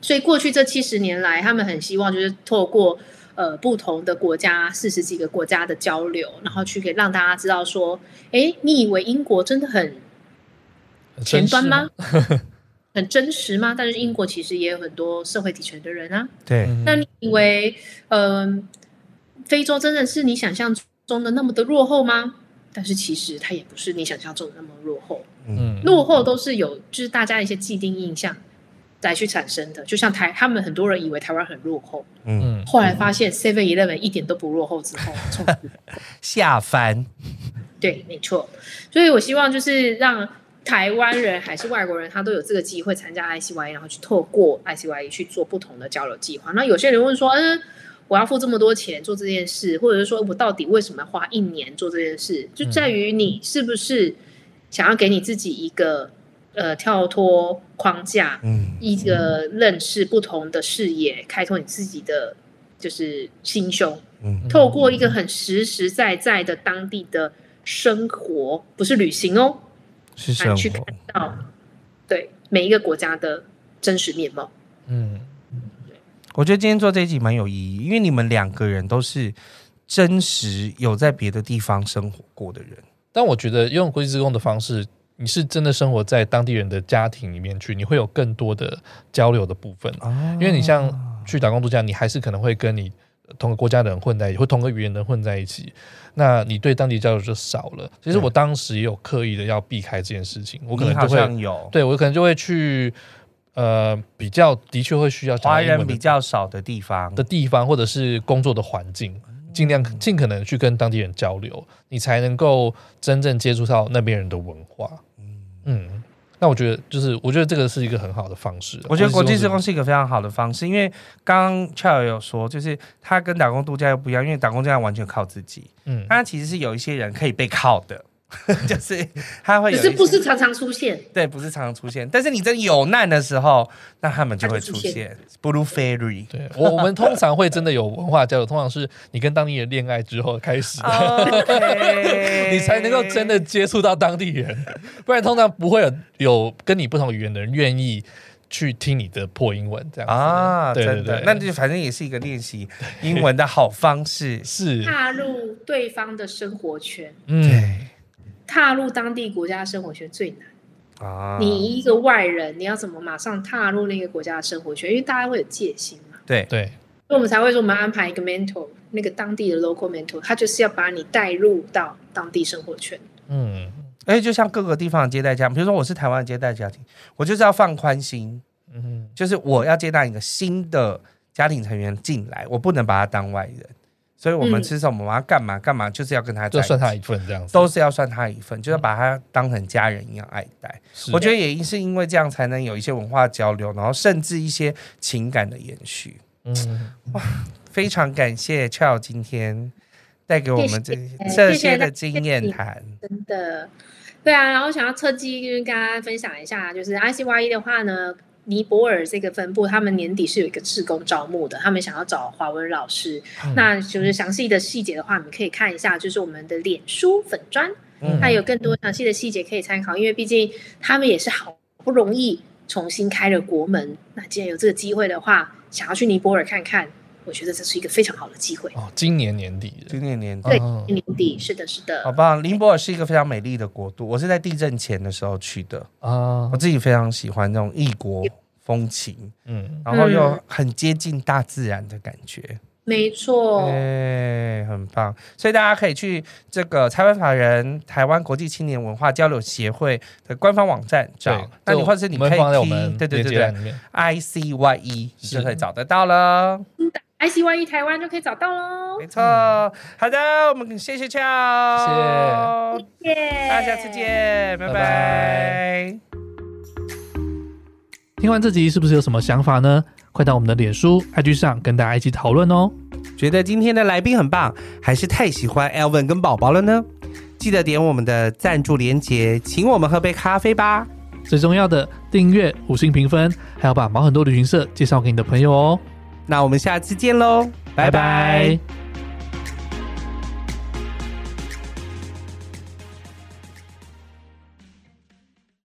S3: 所以过去这七十年来，他们很希望就是透过呃不同的国家四十几个国家的交流，然后去给让大家知道说，哎，你以为英国真的很前端吗？很真实吗？但是英国其实也有很多社会底层的人啊。
S2: 对，
S3: 那你以为，嗯、呃，非洲真的是你想象中的那么的落后吗？但是其实它也不是你想象中的那么落后。嗯，落后都是有，就是大家一些既定印象来去产生的。就像台，他们很多人以为台湾很落后，嗯，后来发现 Seven Eleven 一点都不落后之后，
S2: 下翻。
S3: 对，没错。所以我希望就是让。台湾人还是外国人，他都有这个机会参加 ICYE，然后去透过 ICYE 去做不同的交流计划。那有些人问说：“嗯，我要付这么多钱做这件事，或者是说我到底为什么要花一年做这件事？”就在于你是不是想要给你自己一个呃跳脱框架，嗯，一个认识不同的视野，开拓你自己的就是心胸，嗯，透过一个很实实在在的当地的生活，不是旅行哦。来去看到，对每一个国家的真实面貌。嗯，
S2: 我觉得今天做这一集蛮有意义，因为你们两个人都是真实有在别的地方生活过的人。
S1: 但我觉得用国际志工的方式，你是真的生活在当地人的家庭里面去，你会有更多的交流的部分。啊、因为你像去打工度假，你还是可能会跟你同个国家的人混在一起，或同个语言的人混在一起，那你对当地交流就少了。其实我当时也有刻意的要避开这件事情，我可能就会
S2: 有，
S1: 对我可能就会去呃比较的确会需要
S2: 华人比较少的地方
S1: 的地方，或者是工作的环境。尽量尽可能去跟当地人交流，你才能够真正接触到那边人的文化。嗯，那我觉得就是，我觉得这个是一个很好的方式。
S2: 我觉得国际职工是一个非常好的方式，因为刚刚 Charles 有说，就是他跟打工度假又不一样，因为打工度假完全靠自己。嗯，他其实是有一些人可以被靠的。就是他会有，
S3: 可是不是常常出现，
S2: 对，不是常常出现。但是你真有难的时候，那他们就会出现。Blue Fairy，
S1: 对，我我们通常会真的有文化交流，通常是你跟当地人恋爱之后开始，Okay. 你才能够真的接触到当地人，不然通常不会有有跟你不同语言的人愿意去听你的破英文这样
S2: 啊。对对对，那就反正也是一个练习英文的好方式，
S1: 是
S3: 踏入对方的生活圈，
S2: 嗯。
S3: 踏入当地国家的生活圈最难啊！你一个外人，你要怎么马上踏入那个国家的生活圈？因为大家会有戒心嘛。
S2: 对对，
S3: 所以我们才会说，我们安排一个 mentor，那个当地的 local mentor，他就是要把你带入到当地生活圈。
S2: 嗯，而且就像各个地方的接待家，比如说我是台湾的接待家庭，我就是要放宽心。嗯哼，就是我要接待一个新的家庭成员进来，我不能把他当外人。所以我们吃什么，我们要干嘛干嘛，就是要跟他，
S1: 就算他一份这样子，
S2: 都是要算他一份，就是把他当成家人一样爱戴。我觉得也是因为这样，才能有一些文化交流，然后甚至一些情感的延续。嗯，哇，非常感谢 Charles 今天带给我们这这些的经验谈，
S3: 真的，对啊。然后想要特地跟大家分享一下，就是 ICYE 的话呢。尼泊尔这个分部，他们年底是有一个志工招募的，他们想要找华文老师，嗯、那就是详细的细节的话，你可以看一下，就是我们的脸书粉砖，它、嗯、有更多详细的细节可以参考，因为毕竟他们也是好不容易重新开了国门，那既然有这个机会的话，想要去尼泊尔看看，我觉得这是一个非常好的机会。
S1: 哦。今年年底，
S2: 今年年底，
S3: 对，今年年底，是的，是的，
S2: 好棒！林泊尔是一个非常美丽的国度，我是在地震前的时候去的啊，我自己非常喜欢这种异国。风情，嗯，然后又很接近大自然的感觉，嗯、
S3: 没错，
S2: 哎，很棒，所以大家可以去这个台湾法人台湾国际青年文化交流协会的官方网站找，那你或者是你可以放在我们对对对对，I C Y E 就可以找得到了
S3: ，I C Y E 台湾就可以找到喽，
S2: 没错，好的，我们谢谢 Charles，谢谢，大家下次见，拜拜。拜拜
S1: 听完这集是不是有什么想法呢？快到我们的脸书、IG 上跟大家一起讨论哦。
S2: 觉得今天的来宾很棒，还是太喜欢 Elvin 跟宝宝了呢？记得点我们的赞助连结，请我们喝杯咖啡吧。
S1: 最重要的，订阅、五星评分，还要把毛很多旅行社介绍给你的朋友哦。
S2: 那我们下次见喽，拜拜。拜拜。